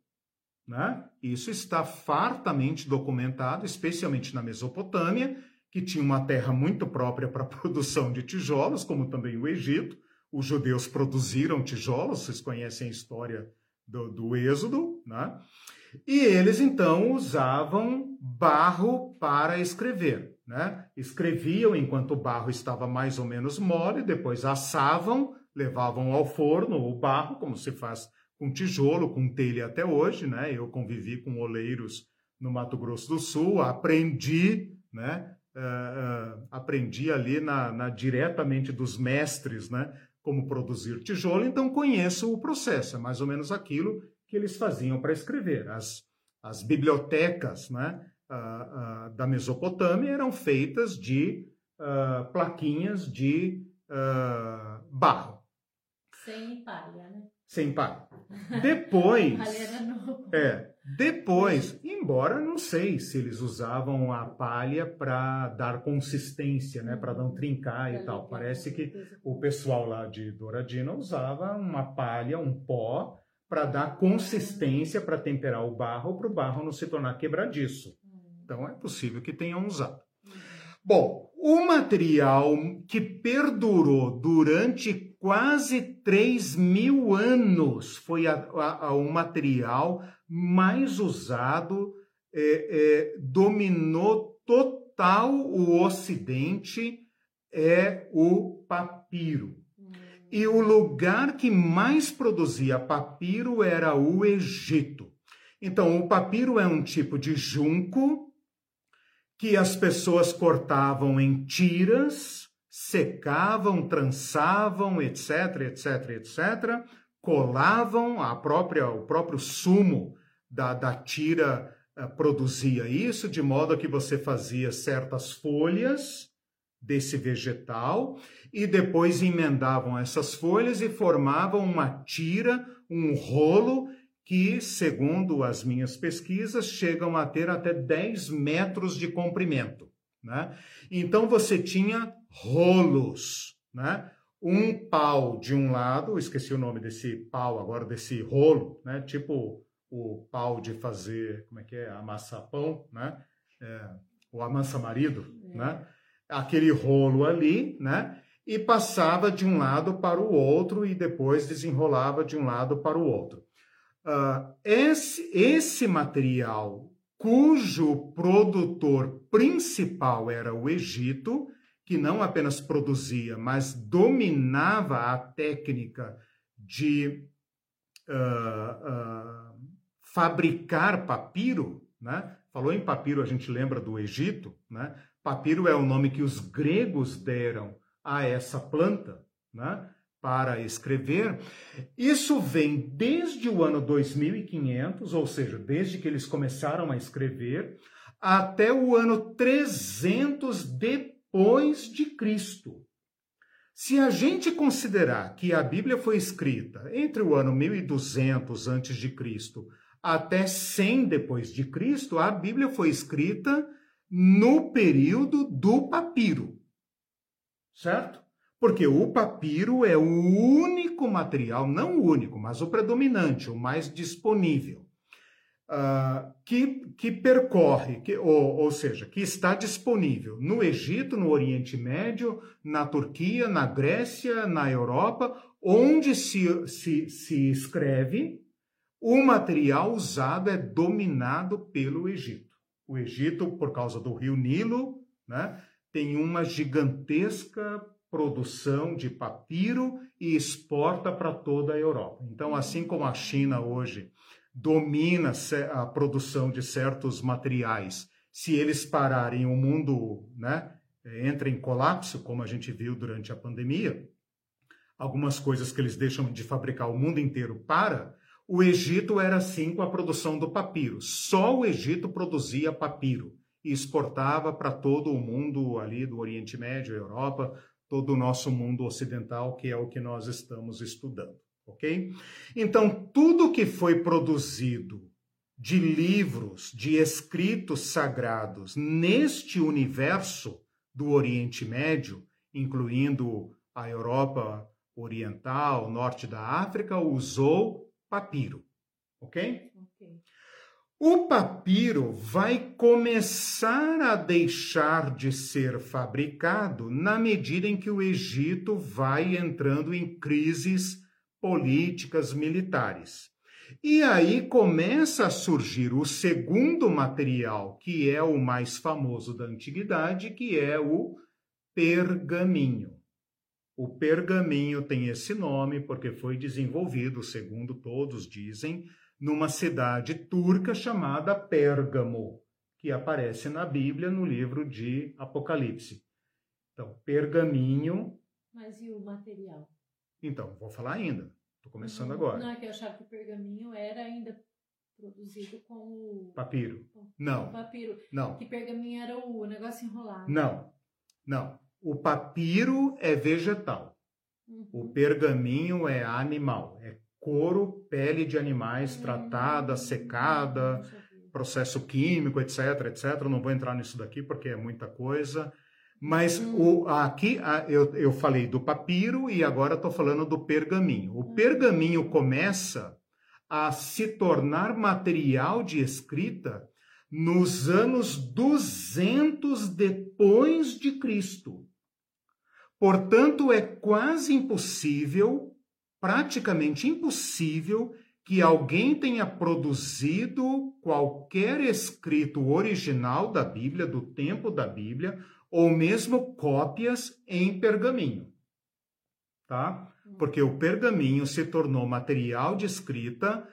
Né? Isso está fartamente documentado, especialmente na Mesopotâmia, que tinha uma terra muito própria para a produção de tijolos, como também o Egito os judeus produziram tijolos, vocês conhecem a história do, do Êxodo, né? E eles então usavam barro para escrever, né? Escreviam enquanto o barro estava mais ou menos mole, depois assavam, levavam ao forno o barro, como se faz com tijolo, com telha até hoje, né? Eu convivi com oleiros no Mato Grosso do Sul, aprendi, né? Uh, uh, aprendi ali na, na, diretamente dos mestres, né? como produzir tijolo, então conheço o processo, é mais ou menos aquilo que eles faziam para escrever. As, as bibliotecas né, uh, da Mesopotâmia eram feitas de uh, plaquinhas de barro. Sem palha, né? Sem palha. Depois. é, depois, embora não sei se eles usavam a palha para dar consistência, né, para não trincar e tal. Parece que o pessoal lá de Douradina usava uma palha, um pó, para dar consistência, para temperar o barro, para o barro não se tornar quebradiço. Então é possível que tenham usado. Bom, o material que perdurou durante quase 3 mil anos foi a, a, a, o material mais usado, é, é, dominou total o Ocidente, é o papiro. E o lugar que mais produzia papiro era o Egito. Então, o papiro é um tipo de junco que as pessoas cortavam em tiras, secavam, trançavam, etc, etc, etc, colavam a própria, o próprio sumo da, da tira uh, produzia isso, de modo que você fazia certas folhas desse vegetal e depois emendavam essas folhas e formavam uma tira, um rolo que, segundo as minhas pesquisas, chegam a ter até 10 metros de comprimento. Né? Então você tinha rolos, né? um pau de um lado, esqueci o nome desse pau agora, desse rolo, né? Tipo o pau de fazer, como é que é, amassar pão, né? É, o amassa marido, é. né? Aquele rolo ali, né? E passava de um lado para o outro e depois desenrolava de um lado para o outro. Uh, esse, esse material, cujo produtor principal era o Egito, que não apenas produzia, mas dominava a técnica de uh, uh, fabricar papiro, né? Falou em papiro, a gente lembra do Egito, né? Papiro é o nome que os gregos deram a essa planta, né? Para escrever. Isso vem desde o ano 2500, ou seja, desde que eles começaram a escrever, até o ano 300 depois depois de Cristo. Se a gente considerar que a Bíblia foi escrita entre o ano 1200 antes de Cristo até 100 depois de Cristo, a Bíblia foi escrita no período do papiro. Certo? Porque o papiro é o único material, não o único, mas o predominante, o mais disponível uh, que, que percorre, que, ou, ou seja, que está disponível no Egito, no Oriente Médio, na Turquia, na Grécia, na Europa, onde se, se, se escreve, o material usado é dominado pelo Egito. O Egito, por causa do rio Nilo, né, tem uma gigantesca produção de papiro e exporta para toda a Europa. Então, assim como a China hoje domina a produção de certos materiais, se eles pararem, o mundo né, entra em colapso, como a gente viu durante a pandemia, algumas coisas que eles deixam de fabricar, o mundo inteiro para. O Egito era assim com a produção do papiro. Só o Egito produzia papiro e exportava para todo o mundo ali do Oriente Médio, Europa, todo o nosso mundo ocidental, que é o que nós estamos estudando ok? Então, tudo que foi produzido de livros, de escritos sagrados neste universo do Oriente Médio, incluindo a Europa Oriental, norte da África, usou papiro, ok? O papiro vai começar a deixar de ser fabricado na medida em que o Egito vai entrando em crises políticas militares. E aí começa a surgir o segundo material, que é o mais famoso da antiguidade, que é o pergaminho. O pergaminho tem esse nome porque foi desenvolvido, segundo todos dizem, numa cidade turca chamada Pérgamo, que aparece na Bíblia no livro de Apocalipse. Então, pergaminho. Mas e o material? Então, vou falar ainda. Estou começando agora. Não, é que eu achava que o pergaminho era ainda produzido com o... Papiro. Com, não. Com papiro. Não. Que pergaminho era o negócio enrolado. Não. Não. O papiro é vegetal. Uhum. O pergaminho é animal. É couro, pele de animais uhum. tratada, secada, processo químico, etc, etc. não vou entrar nisso daqui porque é muita coisa. Mas hum. o, aqui eu, eu falei do papiro e agora estou falando do pergaminho. O hum. pergaminho começa a se tornar material de escrita nos anos 200 depois de Cristo. Portanto, é quase impossível, praticamente impossível, que alguém tenha produzido qualquer escrito original da Bíblia, do tempo da Bíblia, ou mesmo cópias em pergaminho, tá? Porque o pergaminho se tornou material de escrita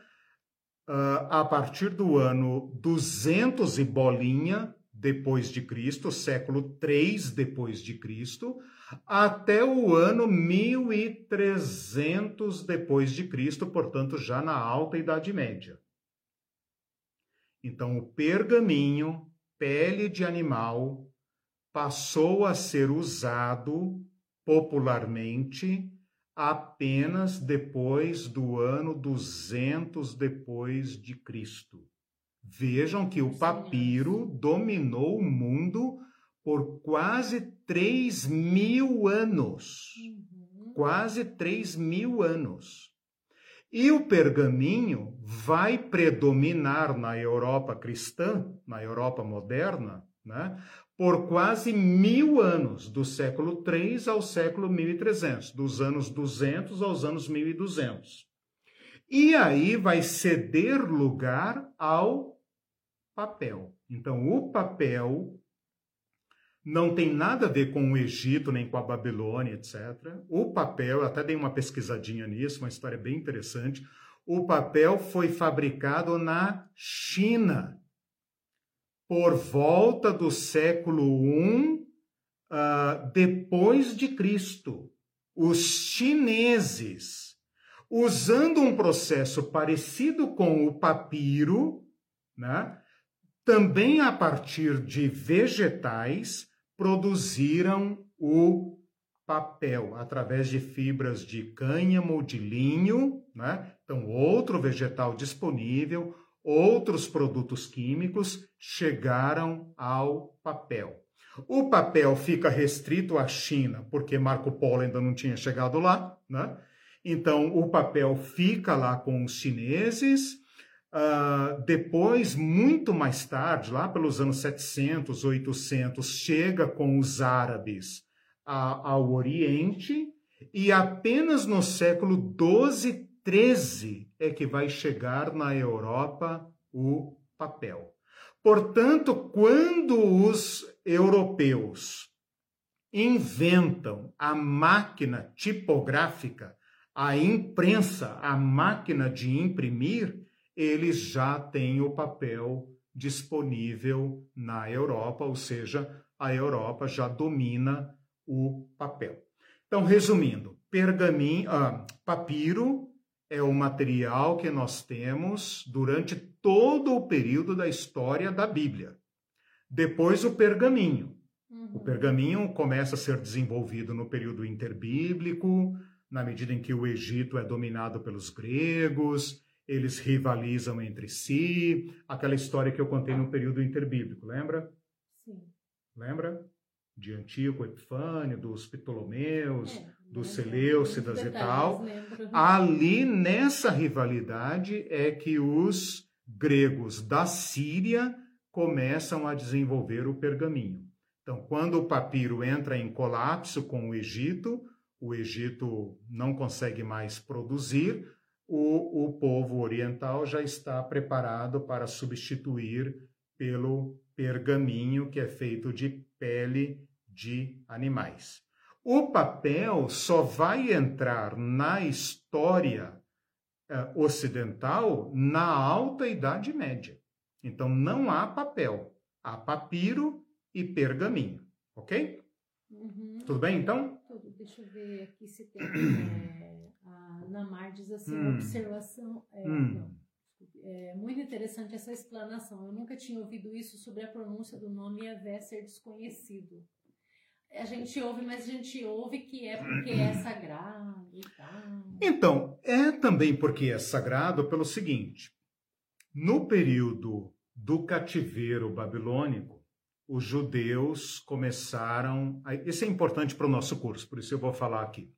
uh, a partir do ano 200 e bolinha depois de Cristo, século 3 depois de Cristo, até o ano 1300 depois de Cristo, portanto já na alta idade média. Então o pergaminho, pele de animal, passou a ser usado popularmente apenas depois do ano 200 depois de Cristo. Vejam que o papiro dominou o mundo por quase 3 mil anos. Uhum. quase 3 mil anos. E o pergaminho vai predominar na Europa cristã, na Europa moderna, né, por quase mil anos, do século III ao século 1300, dos anos 200 aos anos 1200. E aí vai ceder lugar ao papel. Então, o papel não tem nada a ver com o Egito, nem com a Babilônia, etc. O papel, eu até dei uma pesquisadinha nisso, uma história bem interessante. O papel foi fabricado na China por volta do século I uh, ah, depois de Cristo. Os chineses, usando um processo parecido com o papiro, né, também a partir de vegetais, produziram o papel através de fibras de cânhamo, de linho, né? Então, outro vegetal disponível, outros produtos químicos chegaram ao papel. O papel fica restrito à China, porque Marco Polo ainda não tinha chegado lá, né? Então, o papel fica lá com os chineses. Uh, depois, muito mais tarde, lá pelos anos 700, 800, chega com os árabes a, ao Oriente e apenas no século 12, 13 é que vai chegar na Europa o papel. Portanto, quando os europeus inventam a máquina tipográfica, a imprensa, a máquina de imprimir, eles já têm o papel disponível na Europa, ou seja, a Europa já domina o papel. Então, resumindo, pergaminho, ah, papiro é o material que nós temos durante todo o período da história da Bíblia. Depois, o pergaminho. Uhum. O pergaminho começa a ser desenvolvido no período interbíblico, na medida em que o Egito é dominado pelos gregos, eles rivalizam entre si. Aquela história que eu contei no período interbíblico, lembra? Sim. Lembra? De Antíoco Epifânio, dos Ptolomeus, é dos Seleucidas e tal. Ali, nessa rivalidade, é que os gregos da Síria começam a desenvolver o pergaminho. Então, quando o papiro entra em colapso com o Egito, o Egito não consegue mais produzir, o, o povo oriental já está preparado para substituir pelo pergaminho, que é feito de pele de animais. O papel só vai entrar na história ocidental na Alta Idade Média. Então não há papel, há papiro e pergaminho, ok? Uhum. Tudo bem então? Tudo. Deixa eu ver aqui se tem. É, a Namar diz assim: hum. observação. É, hum. não, é muito interessante essa explanação. Eu nunca tinha ouvido isso sobre a pronúncia do nome Yavé ser desconhecido a gente ouve, mas a gente ouve que é porque é sagrado e tal. Então, é também porque é sagrado pelo seguinte: no período do cativeiro babilônico, os judeus começaram. A... Isso é importante para o nosso curso, por isso eu vou falar aqui.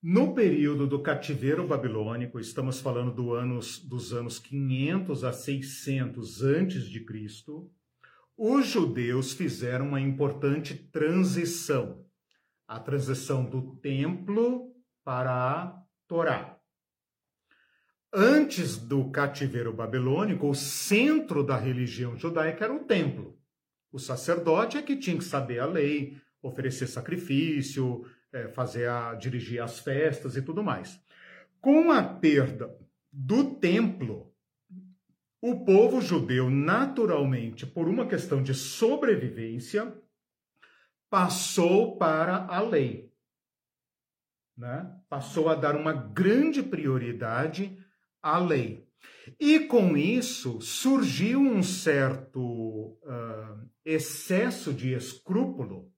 No período do cativeiro babilônico, estamos falando do anos, dos anos 500 a 600 antes de Cristo, os judeus fizeram uma importante transição, a transição do templo para a Torá. Antes do cativeiro babilônico, o centro da religião judaica era o templo. O sacerdote é que tinha que saber a lei, oferecer sacrifício, é, fazer a, dirigir as festas e tudo mais. Com a perda do templo, o povo judeu, naturalmente, por uma questão de sobrevivência, passou para a lei. Né? Passou a dar uma grande prioridade à lei. E com isso surgiu um certo uh, excesso de escrúpulo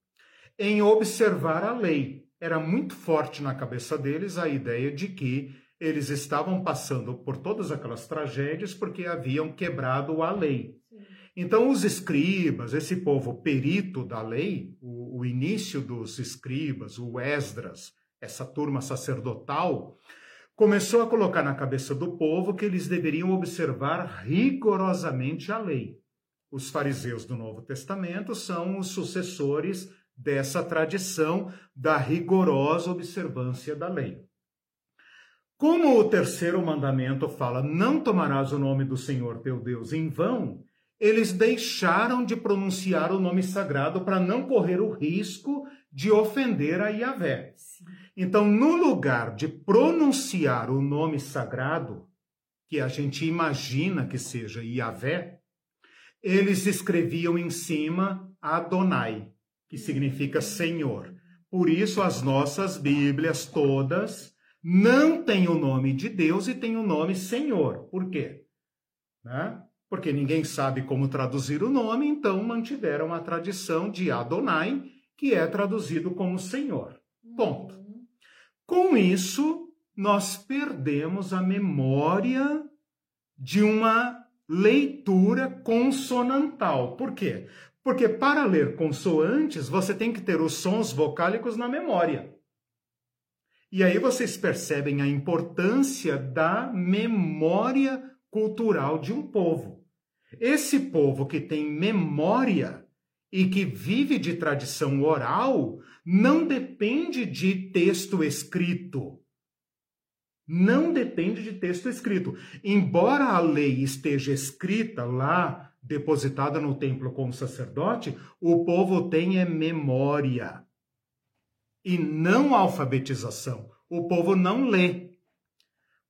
em observar a lei. Era muito forte na cabeça deles a ideia de que eles estavam passando por todas aquelas tragédias porque haviam quebrado a lei. Então, os escribas, esse povo perito da lei, o, o início dos escribas, o Esdras, essa turma sacerdotal, começou a colocar na cabeça do povo que eles deveriam observar rigorosamente a lei. Os fariseus do Novo Testamento são os sucessores dessa tradição da rigorosa observância da lei. Como o terceiro mandamento fala: não tomarás o nome do Senhor teu Deus em vão, eles deixaram de pronunciar o nome sagrado para não correr o risco de ofender a Yahvé. Então, no lugar de pronunciar o nome sagrado, que a gente imagina que seja Yahvé, eles escreviam em cima Adonai, que significa Senhor. Por isso, as nossas Bíblias todas não têm o nome de Deus e têm o nome Senhor. Por quê? Né? Porque ninguém sabe como traduzir o nome, então mantiveram a tradição de Adonai, que é traduzido como Senhor. Ponto. Com isso, nós perdemos a memória de uma leitura consonantal. Por quê? Porque para ler consoantes, você tem que ter os sons vocálicos na memória. E aí vocês percebem a importância da memória cultural de um povo. Esse povo que tem memória e que vive de tradição oral não depende de texto escrito não depende de texto escrito. Embora a lei esteja escrita lá, depositada no templo com o sacerdote, o povo tem é memória e não alfabetização. O povo não lê.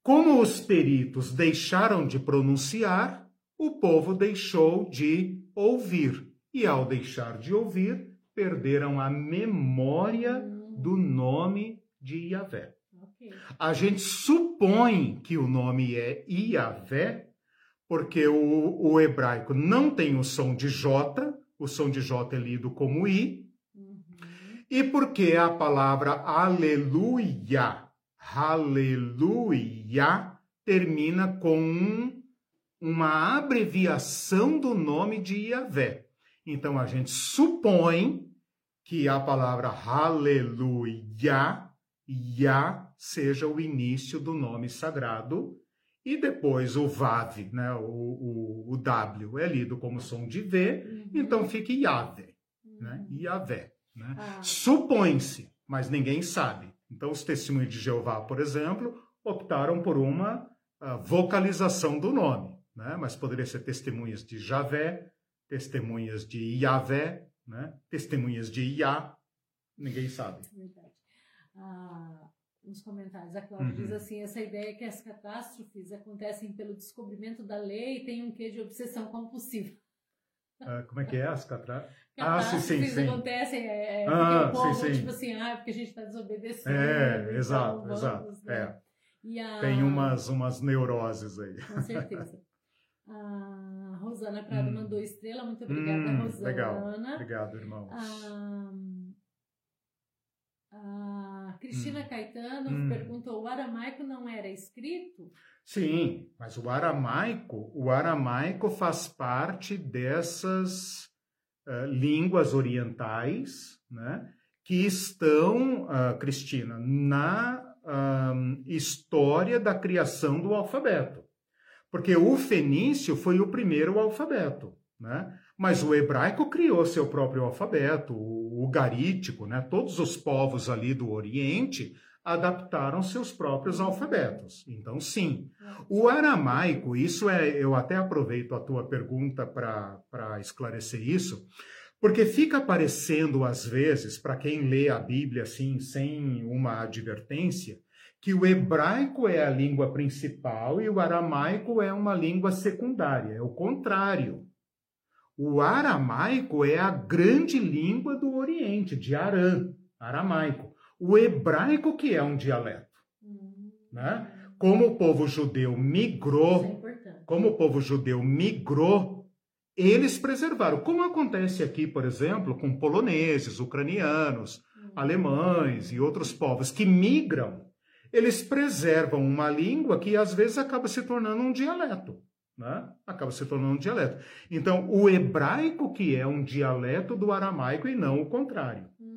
Como os peritos deixaram de pronunciar, o povo deixou de ouvir. E ao deixar de ouvir, perderam a memória do nome de Yahvé. A gente supõe que o nome é Iavé, porque o, o, hebraico não tem o som de J, o som de J é lido como I. e porque a palavra aleluia, aleluia, termina com um, uma abreviação do nome de Iavé. Então a gente supõe que a palavra aleluia, Yah, seja o início do nome sagrado, e depois o Vav, né, o, o, o W, é lido como som de V, uhum. então fica Yahvé, né, uhum. Yahvé. Né? Ah. Supõe-se, mas ninguém sabe. Então, os testemunhos de Jeová, por exemplo, optaram por uma uh, vocalização do nome, né? mas poderia ser testemunhas de Javé, testemunhas de Yahvé, né? testemunhas de Yah, ninguém sabe. Verdade. Ah, nos comentários. A Cláudia uhum. diz assim: essa ideia que as catástrofes acontecem pelo descobrimento da lei tem um quê de obsessão compulsiva. Uh, como é que é as catástrofes? Ah, sim, sim, sim. acontecem, é, é ah, o povo, sim, sim. tipo assim, ah, porque a gente está desobedecendo. É, então exato, vamos, exato. Né? É. A... Tem umas, umas neuroses aí. Com certeza. A Rosana Prado hum. mandou estrela, muito obrigada, hum, Rosana. Legal. Obrigado, irmãos. Ah, a Cristina hum. Caetano hum. perguntou: o aramaico não era escrito? Sim, mas o aramaico, o aramaico faz parte dessas uh, línguas orientais, né, que estão, uh, Cristina, na uh, história da criação do alfabeto. Porque o fenício foi o primeiro alfabeto, né? Mas o hebraico criou seu próprio alfabeto, o, garítico, né? Todos os povos ali do Oriente adaptaram seus próprios alfabetos. Então, sim. O aramaico, isso é, eu até aproveito a tua pergunta para esclarecer isso, porque fica aparecendo às vezes, para quem lê a Bíblia assim, sem uma advertência, que o hebraico é a língua principal e o aramaico é uma língua secundária. É o contrário. O aramaico é a grande língua do Oriente, de Arã, aramaico. O hebraico que é um dialeto. Uhum. Né? Como o povo judeu migrou, é como o povo judeu migrou, eles preservaram. Como acontece aqui, por exemplo, com poloneses, ucranianos, uhum. alemães e outros povos que migram, eles preservam uma língua que às vezes acaba se tornando um dialeto né? acaba se tornando um dialeto. Então, o hebraico que é um dialeto do aramaico e não o contrário. Uhum.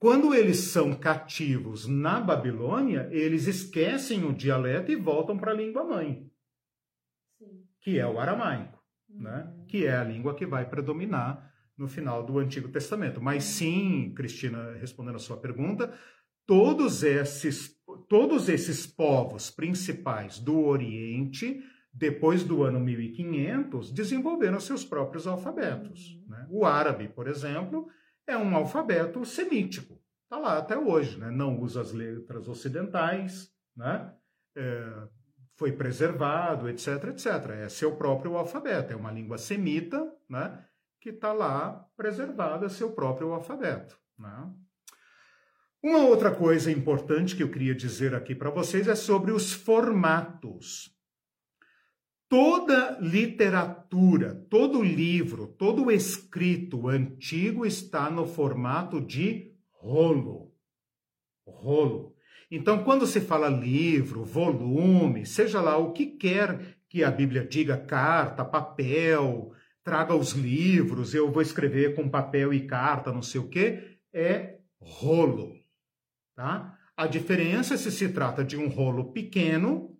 Quando eles são cativos na Babilônia, eles esquecem o dialeto e voltam para a língua mãe, Sim. que é o aramaico, uhum. né? que é a língua que vai predominar no final do Antigo Testamento. Mas sim, Cristina, respondendo a sua pergunta, todos esses, todos esses povos principais do Oriente, depois do ano 1500, desenvolveram seus próprios alfabetos. Uhum. Né? O árabe, por exemplo, é um alfabeto semítico. Está lá até hoje, né? não usa as letras ocidentais, né? É, foi preservado, etc, etc. É seu próprio alfabeto, é uma língua semita, né? que está lá preservada, seu próprio alfabeto. Né? Uma outra coisa importante que eu queria dizer aqui para vocês é sobre os formatos. Toda literatura, todo livro, todo escrito antigo está no formato de rolo. Rolo. Então, quando se fala livro, volume, seja lá o que quer que a Bíblia diga, carta, papel, traga os livros, eu vou escrever com papel e carta, não sei o quê, é rolo. Tá? A diferença é se se trata de um rolo pequeno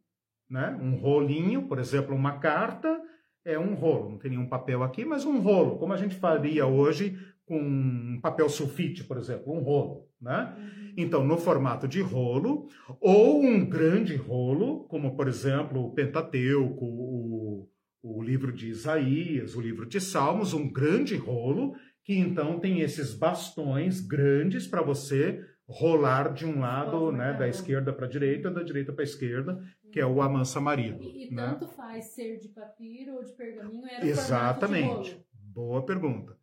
né? Um rolinho, por exemplo, uma carta é um rolo, não tem nenhum papel aqui, mas um rolo, como a gente faria hoje com um papel sulfite, por exemplo, um rolo, né? Uhum. Então, no formato de rolo, ou um grande rolo, como por exemplo o Pentateuco, o, o livro de Isaías, o livro de Salmos, um grande rolo, que então tem esses bastões grandes para você rolar de um lado, né, da esquerda para a direita, da direita para a esquerda, que é o amansa marido. E, e né? tanto faz ser de papiro ou de pergaminho, era Exatamente. De Boa pergunta.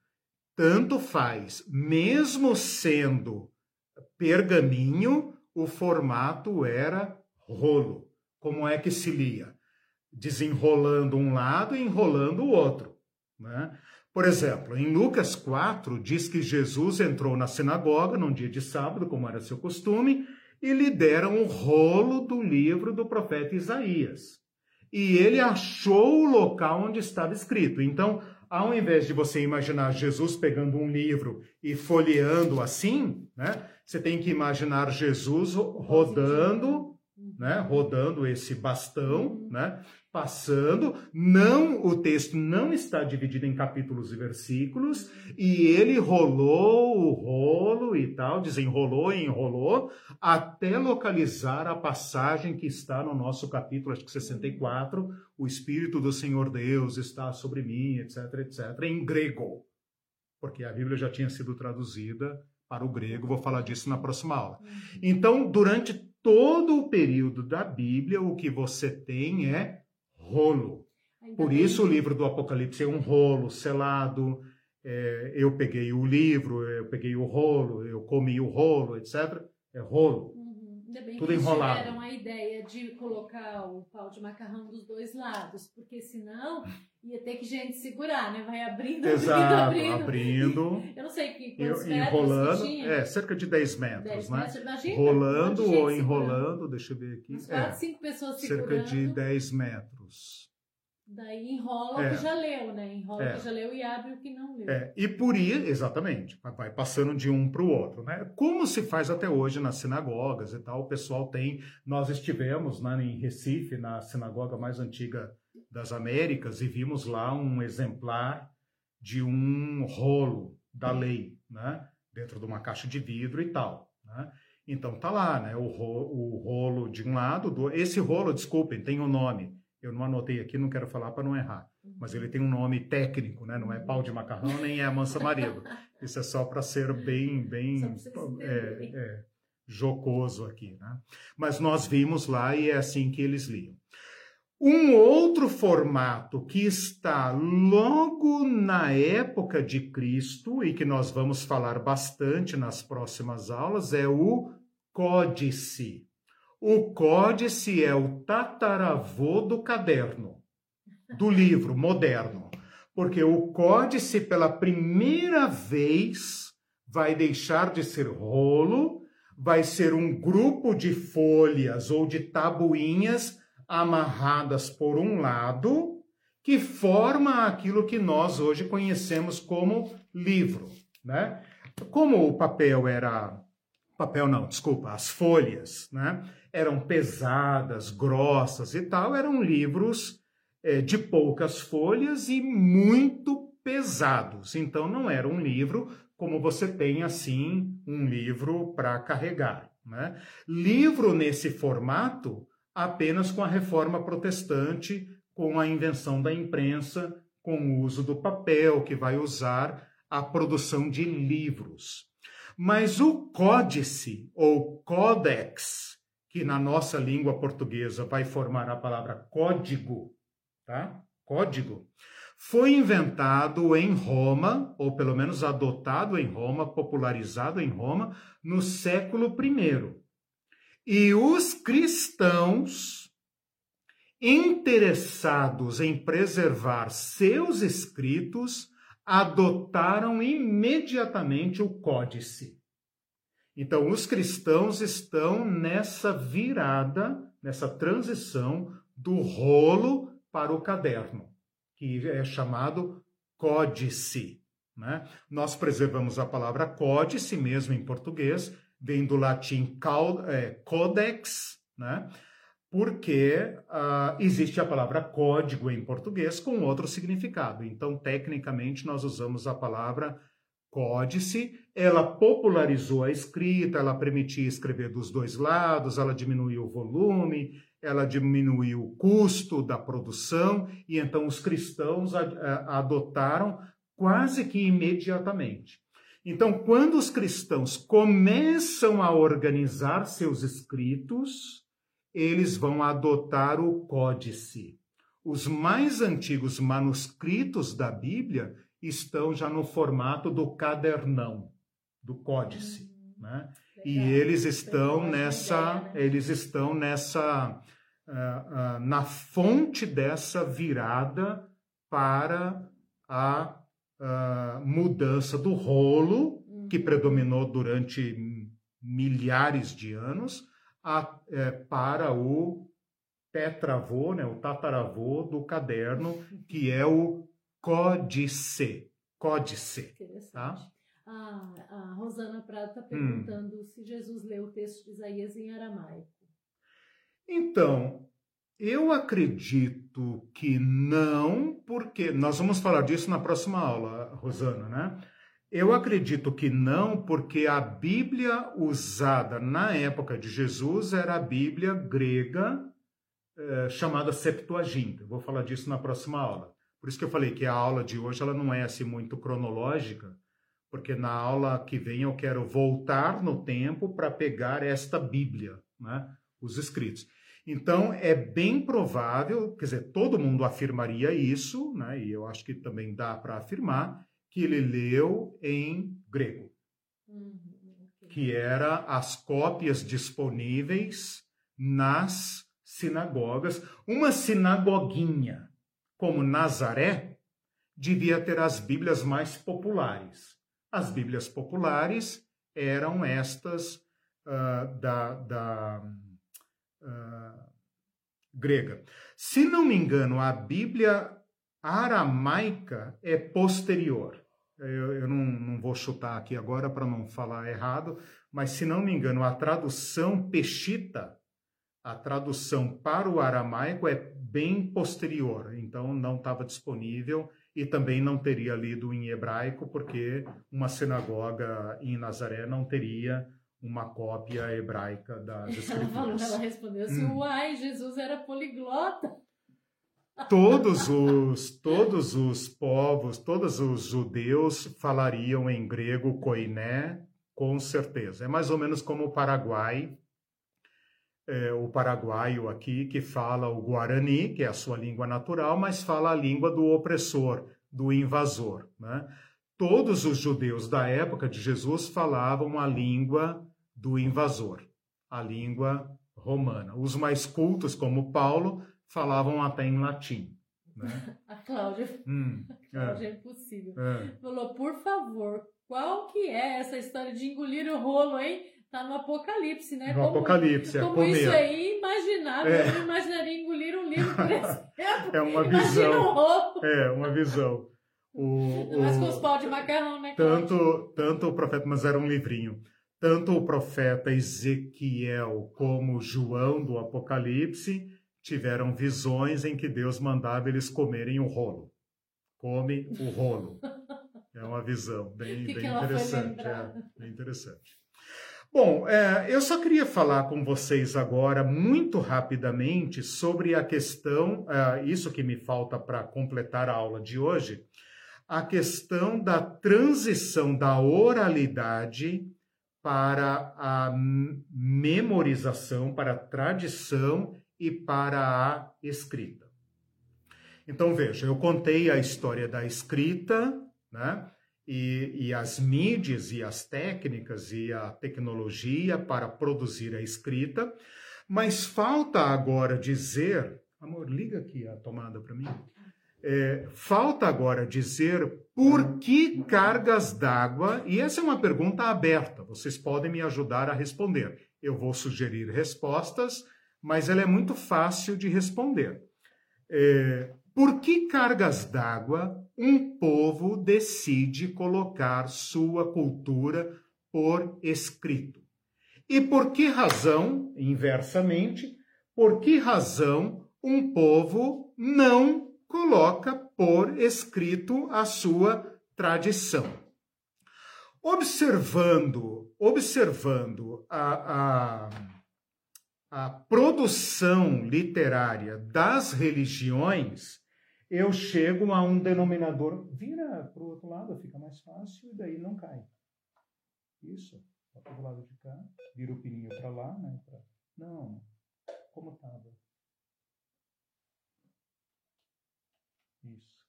Tanto faz, mesmo sendo pergaminho, o formato era rolo. Como é que se lia? Desenrolando um lado e enrolando o outro. Né? Por exemplo, em Lucas 4, diz que Jesus entrou na sinagoga num dia de sábado, como era seu costume, e lhe deram o rolo do livro do profeta Isaías. E ele achou o local onde estava escrito. Então, ao invés de você imaginar Jesus pegando um livro e folheando assim, né, você tem que imaginar Jesus rodando, né, rodando esse bastão, né, passando, não o texto não está dividido em capítulos e versículos, e ele rolou o rolo e tal, desenrolou e enrolou, até localizar a passagem que está no nosso capítulo, acho que 64, o Espírito do Senhor Deus está sobre mim, etc, etc, em grego, porque a Bíblia já tinha sido traduzida para o grego, vou falar disso na próxima aula. Então, durante todo o período da Bíblia, o que você tem é rolo. Por isso o livro do Apocalipse é um rolo selado. É, eu peguei o livro, eu peguei o rolo, eu comi o rolo, etc. É rolo. Uhum. Ainda bem Tudo que enrolado. tiveram a ideia de colocar o pau de macarrão dos dois lados, porque senão ia ter que gente segurar, né? Vai abrindo, Exato, abrindo, abrindo. abrindo. Eu não sei que quantos eu, enrolando, é, cerca de 10 metros, 10 né? Metros, imagina, Rolando ou enrolando, deixa eu ver aqui. Uns 4, é, 5 pessoas segurando. Cerca de 10 metros. Daí enrola é. o que já leu, né? Enrola é. o que já leu e abre o que não leu. É. E por ir, exatamente, vai passando de um para o outro, né? Como se faz até hoje nas sinagogas e tal, o pessoal tem. Nós estivemos né, em Recife, na sinagoga mais antiga das Américas, e vimos lá um exemplar de um rolo da lei, né? Dentro de uma caixa de vidro e tal, né? Então tá lá, né? O, ro o rolo de um lado, do... esse rolo, desculpem, tem o um nome eu não anotei aqui, não quero falar para não errar. Mas ele tem um nome técnico, né? Não é pau de macarrão nem é mansa marido. Isso é só para ser bem, bem é, é, jocoso aqui, né? Mas nós vimos lá e é assim que eles liam. Um outro formato que está logo na época de Cristo e que nós vamos falar bastante nas próximas aulas é o códice. O códice é o tataravô do caderno, do livro moderno, porque o códice, pela primeira vez, vai deixar de ser rolo, vai ser um grupo de folhas ou de tabuinhas amarradas por um lado, que forma aquilo que nós hoje conhecemos como livro, né? Como o papel era papel não, desculpa, as folhas, né? Eram pesadas, grossas e tal, eram livros é, de poucas folhas e muito pesados. Então não era um livro como você tem assim um livro para carregar. Né? Livro nesse formato apenas com a reforma protestante, com a invenção da imprensa, com o uso do papel, que vai usar a produção de livros. Mas o códice ou codex, que na nossa língua portuguesa vai formar a palavra código, tá? Código, foi inventado em Roma, ou pelo menos adotado em Roma, popularizado em Roma, no século I. E os cristãos, interessados em preservar seus escritos, adotaram imediatamente o códice. Então, os cristãos estão nessa virada, nessa transição do rolo para o caderno que é chamado códice. Né? Nós preservamos a palavra códice mesmo em português, vem do latim é, codex, né? porque uh, existe a palavra código em português com outro significado. Então, tecnicamente, nós usamos a palavra códice, ela popularizou a escrita, ela permitia escrever dos dois lados, ela diminuiu o volume, ela diminuiu o custo da produção e então os cristãos a, a, adotaram quase que imediatamente. Então, quando os cristãos começam a organizar seus escritos, eles vão adotar o códice. Os mais antigos manuscritos da Bíblia estão já no formato do cadernão, do códice, hum, né? E eles estão nessa, né? eles estão nessa uh, uh, na fonte dessa virada para a uh, mudança do rolo que uhum. predominou durante milhares de anos a, é, para o tetravô, né, o tataravô do caderno, que é o códice. Códice. Tá? A, a Rosana Prata está hum. perguntando hum. se Jesus leu o texto de Isaías em aramaico. Então, eu acredito que não, porque nós vamos falar disso na próxima aula, Rosana, né? Eu acredito que não, porque a Bíblia usada na época de Jesus era a Bíblia grega eh, chamada Septuaginta. vou falar disso na próxima aula. Por isso que eu falei que a aula de hoje ela não é assim muito cronológica, porque na aula que vem eu quero voltar no tempo para pegar esta Bíblia, né? os escritos. Então, é bem provável, quer dizer, todo mundo afirmaria isso, né? e eu acho que também dá para afirmar, que ele leu em grego, uhum, que era as cópias disponíveis nas sinagogas. Uma sinagoguinha como Nazaré devia ter as Bíblias mais populares. As Bíblias populares eram estas uh, da, da grega. Se não me engano, a Bíblia aramaica é posterior. Eu, eu não, não vou chutar aqui agora para não falar errado, mas se não me engano, a tradução peshita, a tradução para o aramaico é bem posterior, então não estava disponível e também não teria lido em hebraico, porque uma sinagoga em Nazaré não teria uma cópia hebraica das escrituras. Ela respondeu assim, hum. uai, Jesus era poliglota. Todos os, todos os povos, todos os judeus falariam em grego koiné, com certeza. É mais ou menos como o Paraguai, é, o paraguaio aqui, que fala o guarani, que é a sua língua natural, mas fala a língua do opressor, do invasor. Né? Todos os judeus da época de Jesus falavam a língua do invasor, a língua romana. Os mais cultos, como Paulo, falavam até em latim. Né? A Cláudia, hum, a Cláudia é, é impossível. É. Falou, por favor, qual que é essa história de engolir o rolo, hein? Tá no Apocalipse, né? No como, Apocalipse, é Como comer. isso é imaginável. É. Eu não imaginaria engolir um livro, por exemplo. É uma visão. Um rolo. É, uma visão. O, Mas com os pau de macarrão, né? Tanto, tanto o profeta, mas era um livrinho tanto o profeta Ezequiel como João do Apocalipse tiveram visões em que Deus mandava eles comerem o rolo. Come o rolo. É uma visão bem, bem interessante. É, bem interessante. Bom, é, eu só queria falar com vocês agora, muito rapidamente, sobre a questão, é, isso que me falta para completar a aula de hoje, a questão da transição da oralidade para a memorização, para a tradição e para a escrita. Então, veja, eu contei a história da escrita, né? E, e, as mídias e as técnicas e a tecnologia para produzir a escrita, mas falta agora dizer, amor, liga aqui a tomada para mim. É, falta agora dizer por que cargas d'água, e essa é uma pergunta aberta, vocês podem me ajudar a responder. Eu vou sugerir respostas, mas ela é muito fácil de responder. É, por que cargas d'água um povo decide colocar sua cultura por escrito? E por que razão, inversamente, por que razão um povo não coloca por escrito a sua tradição? Observando, observando a, a a produção literária das religiões, eu chego a um denominador. Vira para o outro lado, fica mais fácil, e daí não cai. Isso. Para o lado de cá, vira o pininho para lá, né? Pra... Não, como estava. Isso.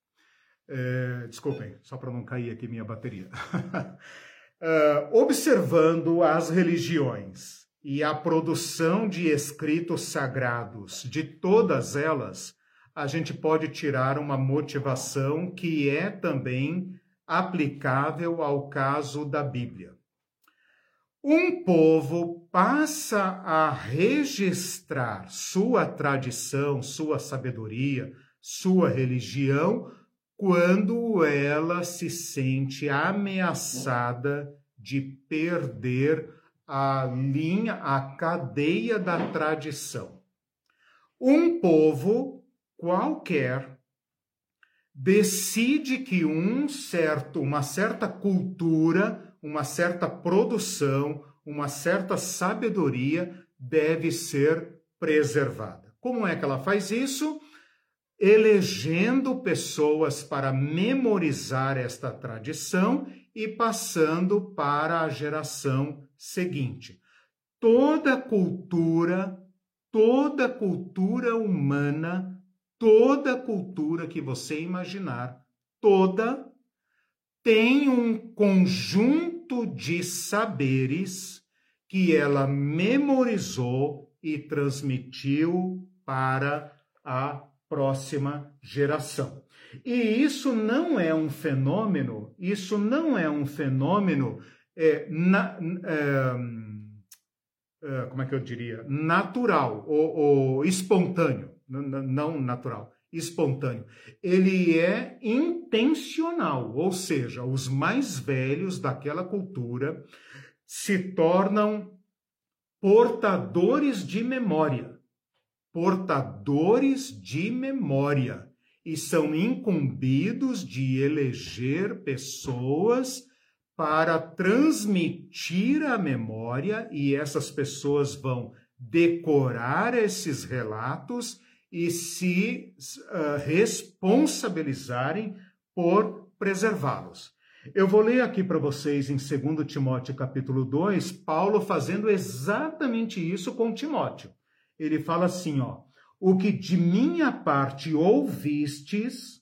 É, desculpem, só para não cair aqui minha bateria. uh, observando as religiões e a produção de escritos sagrados de todas elas, a gente pode tirar uma motivação que é também aplicável ao caso da Bíblia. Um povo passa a registrar sua tradição, sua sabedoria, sua religião, quando ela se sente ameaçada de perder a linha, a cadeia da tradição. Um povo qualquer decide que um certo, uma certa cultura, uma certa produção, uma certa sabedoria deve ser preservada. Como é que ela faz isso? Elegendo pessoas para memorizar esta tradição e passando para a geração seguinte: toda cultura, toda cultura humana, toda cultura que você imaginar, toda tem um conjunto de saberes que ela memorizou e transmitiu para a próxima geração. E isso não é um fenômeno, isso não é um fenômeno é, na, é, é, como é que eu diria? Natural ou, ou espontâneo, não natural, espontâneo. Ele é intencional, ou seja, os mais velhos daquela cultura se tornam portadores de memória. Portadores de memória. E são incumbidos de eleger pessoas para transmitir a memória e essas pessoas vão decorar esses relatos e se uh, responsabilizarem por preservá-los. Eu vou ler aqui para vocês em 2 Timóteo capítulo 2, Paulo fazendo exatamente isso com Timóteo. Ele fala assim, ó: "O que de minha parte ouvistes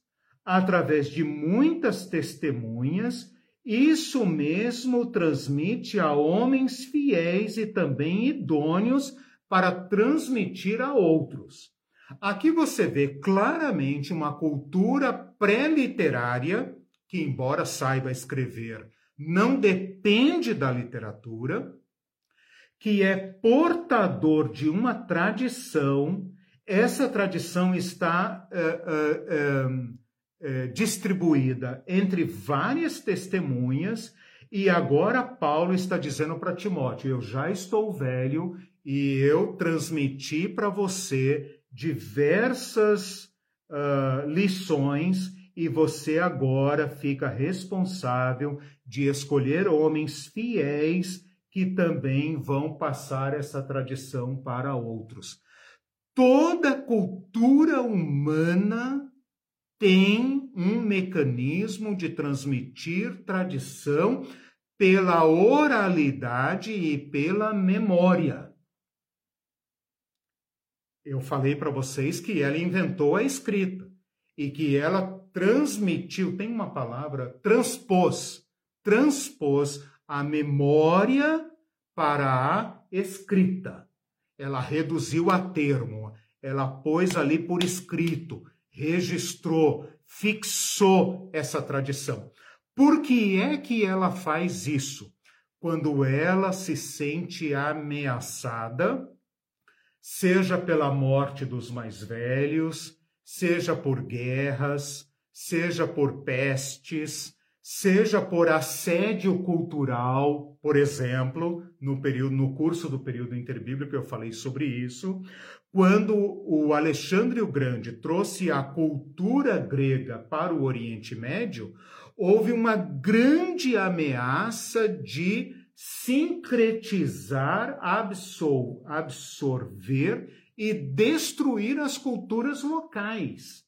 através de muitas testemunhas, isso mesmo transmite a homens fiéis e também idôneos para transmitir a outros. Aqui você vê claramente uma cultura pré-literária, que, embora saiba escrever, não depende da literatura, que é portador de uma tradição. Essa tradição está. Uh, uh, é, distribuída entre várias testemunhas E agora Paulo está dizendo para Timóteo: eu já estou velho e eu transmiti para você diversas uh, lições e você agora fica responsável de escolher homens fiéis que também vão passar essa tradição para outros. Toda cultura humana tem um mecanismo de transmitir tradição pela oralidade e pela memória. Eu falei para vocês que ela inventou a escrita e que ela transmitiu, tem uma palavra, transpôs, transpôs a memória para a escrita. Ela reduziu a termo, ela pôs ali por escrito, registrou, fixou essa tradição. Por que é que ela faz isso? Quando ela se sente ameaçada, seja pela morte dos mais velhos, seja por guerras, seja por pestes, seja por assédio cultural, por exemplo, no período no curso do período interbíblico eu falei sobre isso, quando o Alexandre o Grande trouxe a cultura grega para o Oriente Médio, houve uma grande ameaça de sincretizar, absor absorver e destruir as culturas locais.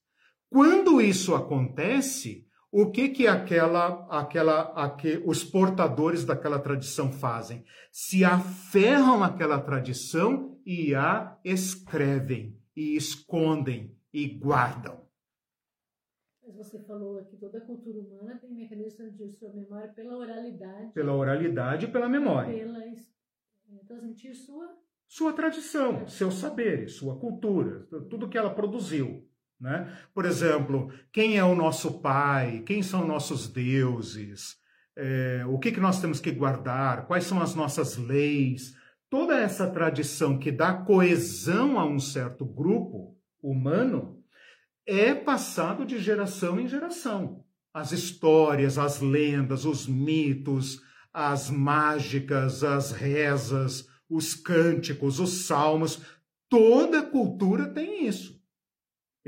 Quando isso acontece, o que que aquela, aquela, aqu os portadores daquela tradição fazem? Se aferram àquela tradição e a escrevem, e escondem, e guardam. Mas você falou que toda cultura humana tem mecanismo de sua memória pela oralidade. Pela oralidade e pela memória. Pela é, transmitir sua... Sua tradição, seus saberes, sua cultura, tudo que ela produziu. Né? Por exemplo, quem é o nosso pai? Quem são nossos deuses? É, o que, que nós temos que guardar? Quais são as nossas leis? Toda essa tradição que dá coesão a um certo grupo humano é passado de geração em geração. As histórias, as lendas, os mitos, as mágicas, as rezas, os cânticos, os salmos, toda cultura tem isso.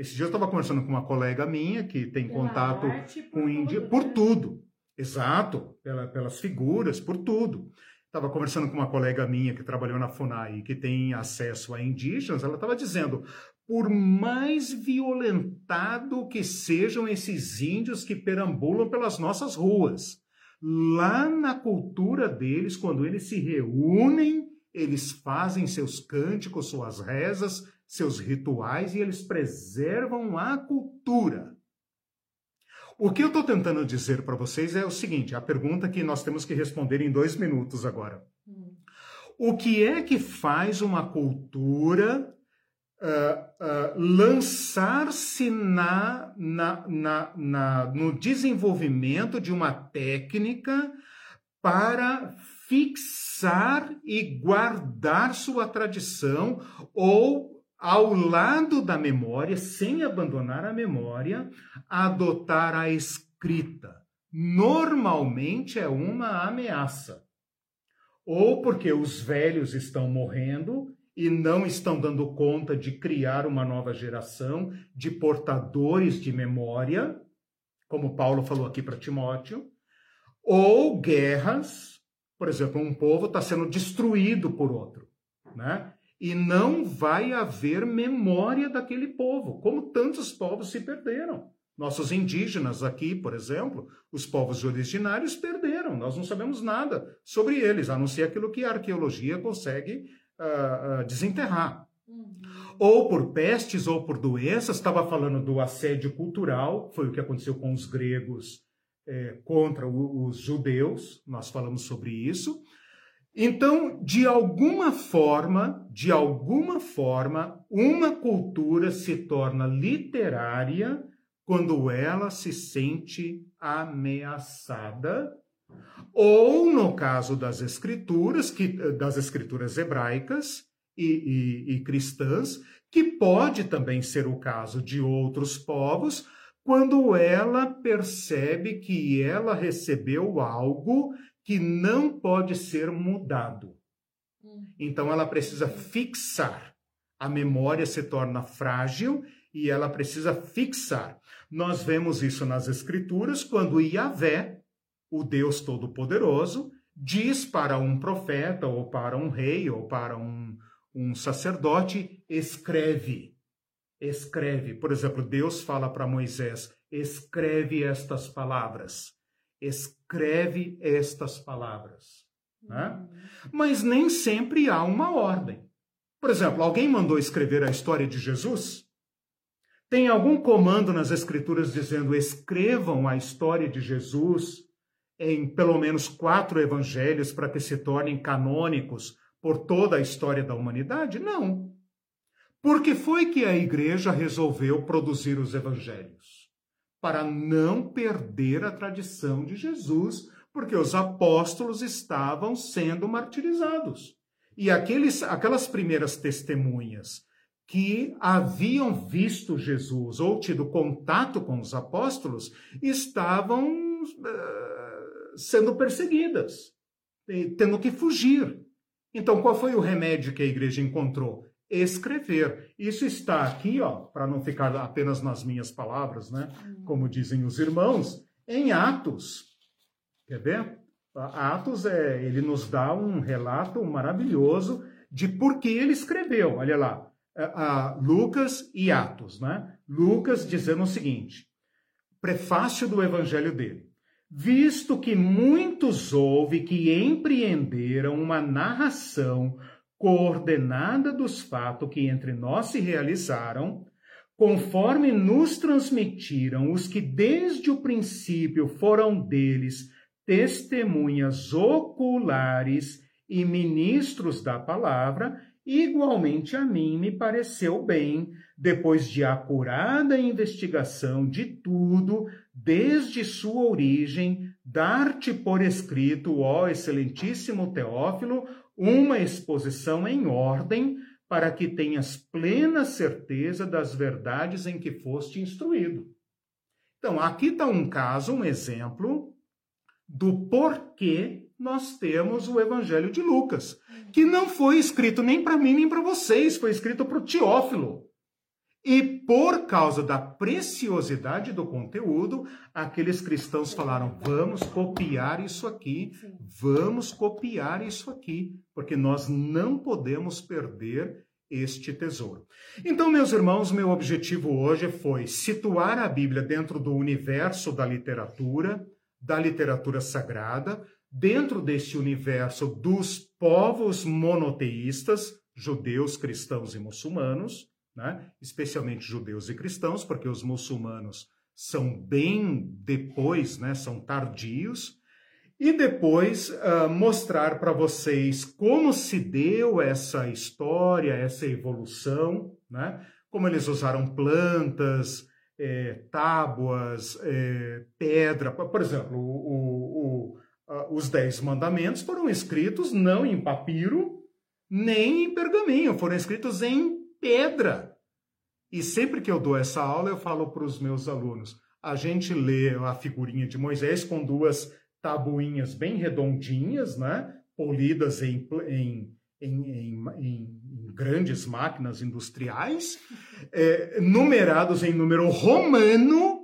Esse dia eu estava conversando com uma colega minha que tem Pela contato com Índia por né? tudo. Exato, pela, pelas figuras, por tudo. Estava conversando com uma colega minha que trabalhou na FUNAI que tem acesso a indígenas, ela estava dizendo, por mais violentado que sejam esses índios que perambulam pelas nossas ruas, lá na cultura deles, quando eles se reúnem, eles fazem seus cânticos, suas rezas, seus rituais e eles preservam a cultura. O que eu estou tentando dizer para vocês é o seguinte: a pergunta que nós temos que responder em dois minutos agora. O que é que faz uma cultura uh, uh, lançar-se na, na, na, na, no desenvolvimento de uma técnica para fixar e guardar sua tradição ou ao lado da memória, sem abandonar a memória, adotar a escrita. Normalmente é uma ameaça. Ou porque os velhos estão morrendo e não estão dando conta de criar uma nova geração de portadores de memória, como Paulo falou aqui para Timóteo, ou guerras, por exemplo, um povo está sendo destruído por outro, né? E não vai haver memória daquele povo, como tantos povos se perderam. Nossos indígenas aqui, por exemplo, os povos originários perderam. Nós não sabemos nada sobre eles, a não ser aquilo que a arqueologia consegue uh, uh, desenterrar. Uhum. Ou por pestes ou por doenças, estava falando do assédio cultural, foi o que aconteceu com os gregos eh, contra o, os judeus, nós falamos sobre isso. Então, de alguma forma, de alguma forma, uma cultura se torna literária quando ela se sente ameaçada, ou no caso das escrituras, que, das escrituras hebraicas e, e, e cristãs, que pode também ser o caso de outros povos, quando ela percebe que ela recebeu algo que não pode ser mudado. Hum. Então ela precisa fixar. A memória se torna frágil e ela precisa fixar. Nós vemos isso nas Escrituras quando Yahvé, o Deus Todo-Poderoso, diz para um profeta, ou para um rei, ou para um, um sacerdote: escreve. Escreve. Por exemplo, Deus fala para Moisés: escreve estas palavras. Escreve estas palavras. Né? Uhum. Mas nem sempre há uma ordem. Por exemplo, alguém mandou escrever a história de Jesus? Tem algum comando nas Escrituras dizendo escrevam a história de Jesus em pelo menos quatro evangelhos para que se tornem canônicos por toda a história da humanidade? Não. Por que foi que a igreja resolveu produzir os evangelhos? Para não perder a tradição de Jesus, porque os apóstolos estavam sendo martirizados. E aqueles, aquelas primeiras testemunhas que haviam visto Jesus ou tido contato com os apóstolos estavam uh, sendo perseguidas, tendo que fugir. Então, qual foi o remédio que a igreja encontrou? Escrever. Isso está aqui, ó, para não ficar apenas nas minhas palavras, né? Como dizem os irmãos, em Atos. Quer ver? Atos é, ele nos dá um relato maravilhoso de por que ele escreveu. Olha lá, a Lucas e Atos, né? Lucas dizendo o seguinte: prefácio do evangelho dele. Visto que muitos houve que empreenderam uma narração coordenada dos fatos que entre nós se realizaram, conforme nos transmitiram os que desde o princípio foram deles testemunhas oculares e ministros da palavra, Igualmente a mim me pareceu bem, depois de acurada investigação de tudo, desde sua origem, dar-te por escrito, ó excelentíssimo Teófilo, uma exposição em ordem, para que tenhas plena certeza das verdades em que foste instruído. Então, aqui está um caso, um exemplo do porquê nós temos o Evangelho de Lucas, que não foi escrito nem para mim nem para vocês, foi escrito para o Teófilo. E por causa da preciosidade do conteúdo, aqueles cristãos falaram: vamos copiar isso aqui, vamos copiar isso aqui, porque nós não podemos perder este tesouro. Então, meus irmãos, meu objetivo hoje foi situar a Bíblia dentro do universo da literatura, da literatura sagrada, dentro deste universo dos povos monoteístas, judeus, cristãos e muçulmanos, né? especialmente judeus e cristãos, porque os muçulmanos são bem depois, né? são tardios, e depois uh, mostrar para vocês como se deu essa história, essa evolução, né? como eles usaram plantas, é, tábuas, é, pedra. Por exemplo, o, o, uh, os Dez Mandamentos foram escritos não em papiro, nem em pergaminho, foram escritos em pedra. E sempre que eu dou essa aula, eu falo para os meus alunos: a gente lê a figurinha de Moisés com duas tabuinhas bem redondinhas, né? polidas em, em, em, em grandes máquinas industriais, é, numerados em número romano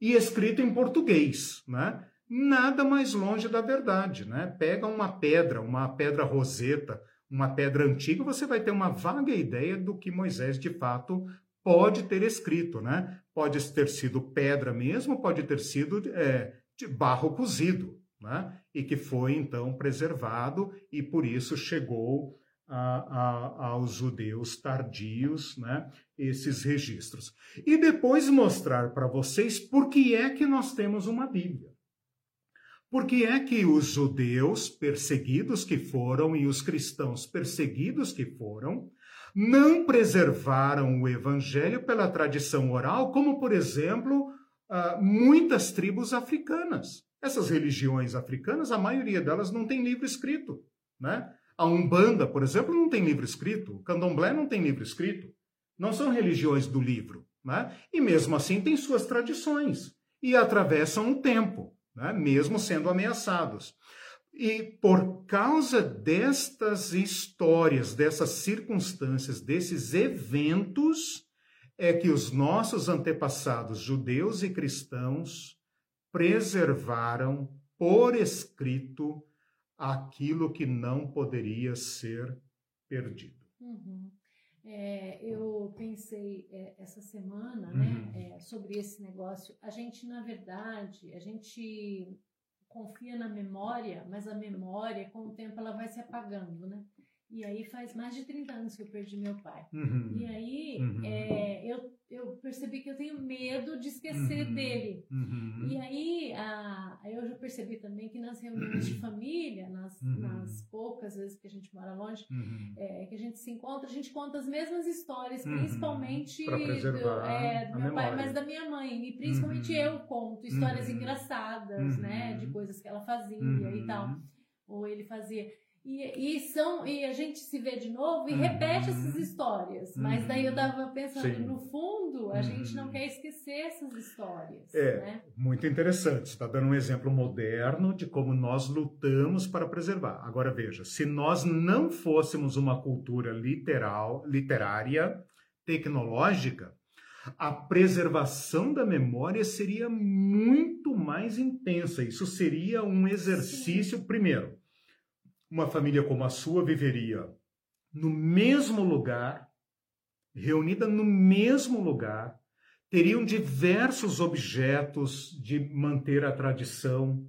e escrito em português. Né? nada mais longe da verdade, né? Pega uma pedra, uma pedra roseta, uma pedra antiga, você vai ter uma vaga ideia do que Moisés de fato pode ter escrito, né? Pode ter sido pedra mesmo, pode ter sido é, de barro cozido, né? E que foi então preservado e por isso chegou a, a, aos judeus tardios, né? Esses registros. E depois mostrar para vocês por que é que nós temos uma Bíblia. Por que é que os judeus perseguidos que foram e os cristãos perseguidos que foram não preservaram o evangelho pela tradição oral, como, por exemplo, ah, muitas tribos africanas? Essas religiões africanas, a maioria delas não tem livro escrito. Né? A Umbanda, por exemplo, não tem livro escrito. O Candomblé não tem livro escrito. Não são religiões do livro. Né? E mesmo assim têm suas tradições e atravessam o tempo né? mesmo sendo ameaçados. E por causa destas histórias, dessas circunstâncias, desses eventos, é que os nossos antepassados judeus e cristãos preservaram por escrito aquilo que não poderia ser perdido. Uhum. É, eu pensei é, essa semana né, uhum. né, é, sobre esse negócio. A gente, na verdade, a gente confia na memória, mas a memória, com o tempo, ela vai se apagando, né? E aí faz mais de 30 anos que eu perdi meu pai. Uhum. E aí uhum. é, eu, eu percebi que eu tenho medo de esquecer uhum. dele. Uhum. E aí a, eu já percebi também que nas reuniões de família, nas, uhum. nas poucas vezes que a gente mora longe, uhum. é, que a gente se encontra, a gente conta as mesmas histórias, principalmente do, é, do meu pai, mas da minha mãe. E principalmente eu conto histórias engraçadas, né? De coisas que ela fazia e tal. Ou ele fazia. E, e, são, e a gente se vê de novo e uhum. repete essas histórias. Uhum. Mas daí eu estava pensando, Sim. no fundo, a uhum. gente não quer esquecer essas histórias. É, né? muito interessante. Você está dando um exemplo moderno de como nós lutamos para preservar. Agora veja, se nós não fôssemos uma cultura literal, literária, tecnológica, a preservação da memória seria muito mais intensa. Isso seria um exercício, Sim. primeiro uma família como a sua viveria no mesmo lugar, reunida no mesmo lugar, teriam diversos objetos de manter a tradição,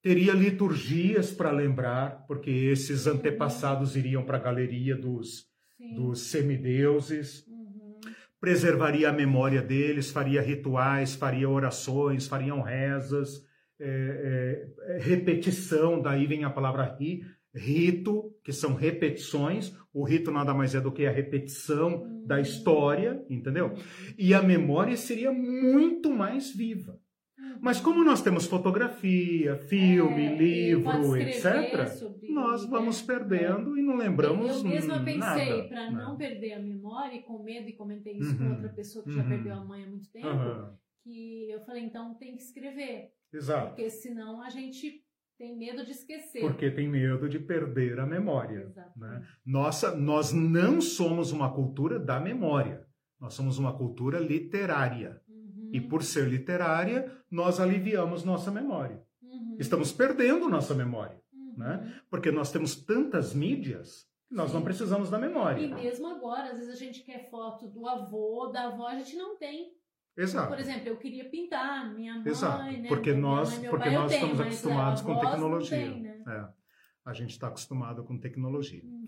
teria liturgias para lembrar, porque esses antepassados iriam para a galeria dos, dos semideuses, uhum. preservaria a memória deles, faria rituais, faria orações, fariam rezas, é, é, repetição, daí vem a palavra ri, rito, que são repetições. O rito nada mais é do que a repetição hum. da história, entendeu? E a memória seria muito mais viva. Uhum. Mas como nós temos fotografia, filme, é, livro, etc., sobre, nós vamos perdendo é. e não lembramos eu, eu mesma pensei, para não perder a memória, e com medo, e comentei isso uhum. com outra pessoa que uhum. já perdeu a mãe há muito tempo, que eu falei, então tem que escrever. Exato. Porque senão a gente tem medo de esquecer. Porque tem medo de perder a memória. Né? Nossa, nós não somos uma cultura da memória. Nós somos uma cultura literária. Uhum. E por ser literária, nós aliviamos nossa memória. Uhum. Estamos perdendo nossa memória. Uhum. Né? Porque nós temos tantas mídias nós Sim. não precisamos da memória. E mesmo agora, às vezes a gente quer foto do avô, da avó, a gente não tem. Exato. Por exemplo, eu queria pintar minha mãe, Exato. né? Porque nós, mãe, porque nós estamos tenho, acostumados com tecnologia. Tem, né? é. A gente está acostumado com tecnologia. Uhum.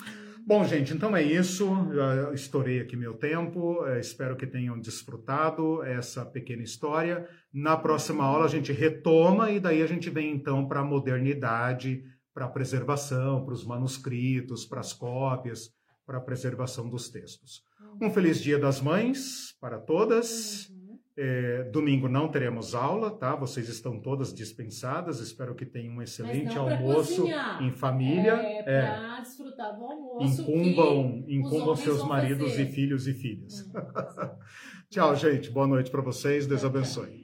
Bom, gente, então é isso. Eu estourei aqui meu tempo. É, espero que tenham desfrutado essa pequena história. Na próxima aula a gente retoma e daí a gente vem então para a modernidade, para a preservação, para os manuscritos, para as cópias, para a preservação dos textos. Um feliz Dia das Mães para todas. É, domingo não teremos aula, tá? Vocês estão todas dispensadas. Espero que tenham um excelente almoço cozinhar. em família. É, para é. desfrutar do almoço. Incumbam, incumbam seus maridos fazer. e filhos e filhas. Hum, Tchau, gente. Boa noite para vocês. Deus abençoe.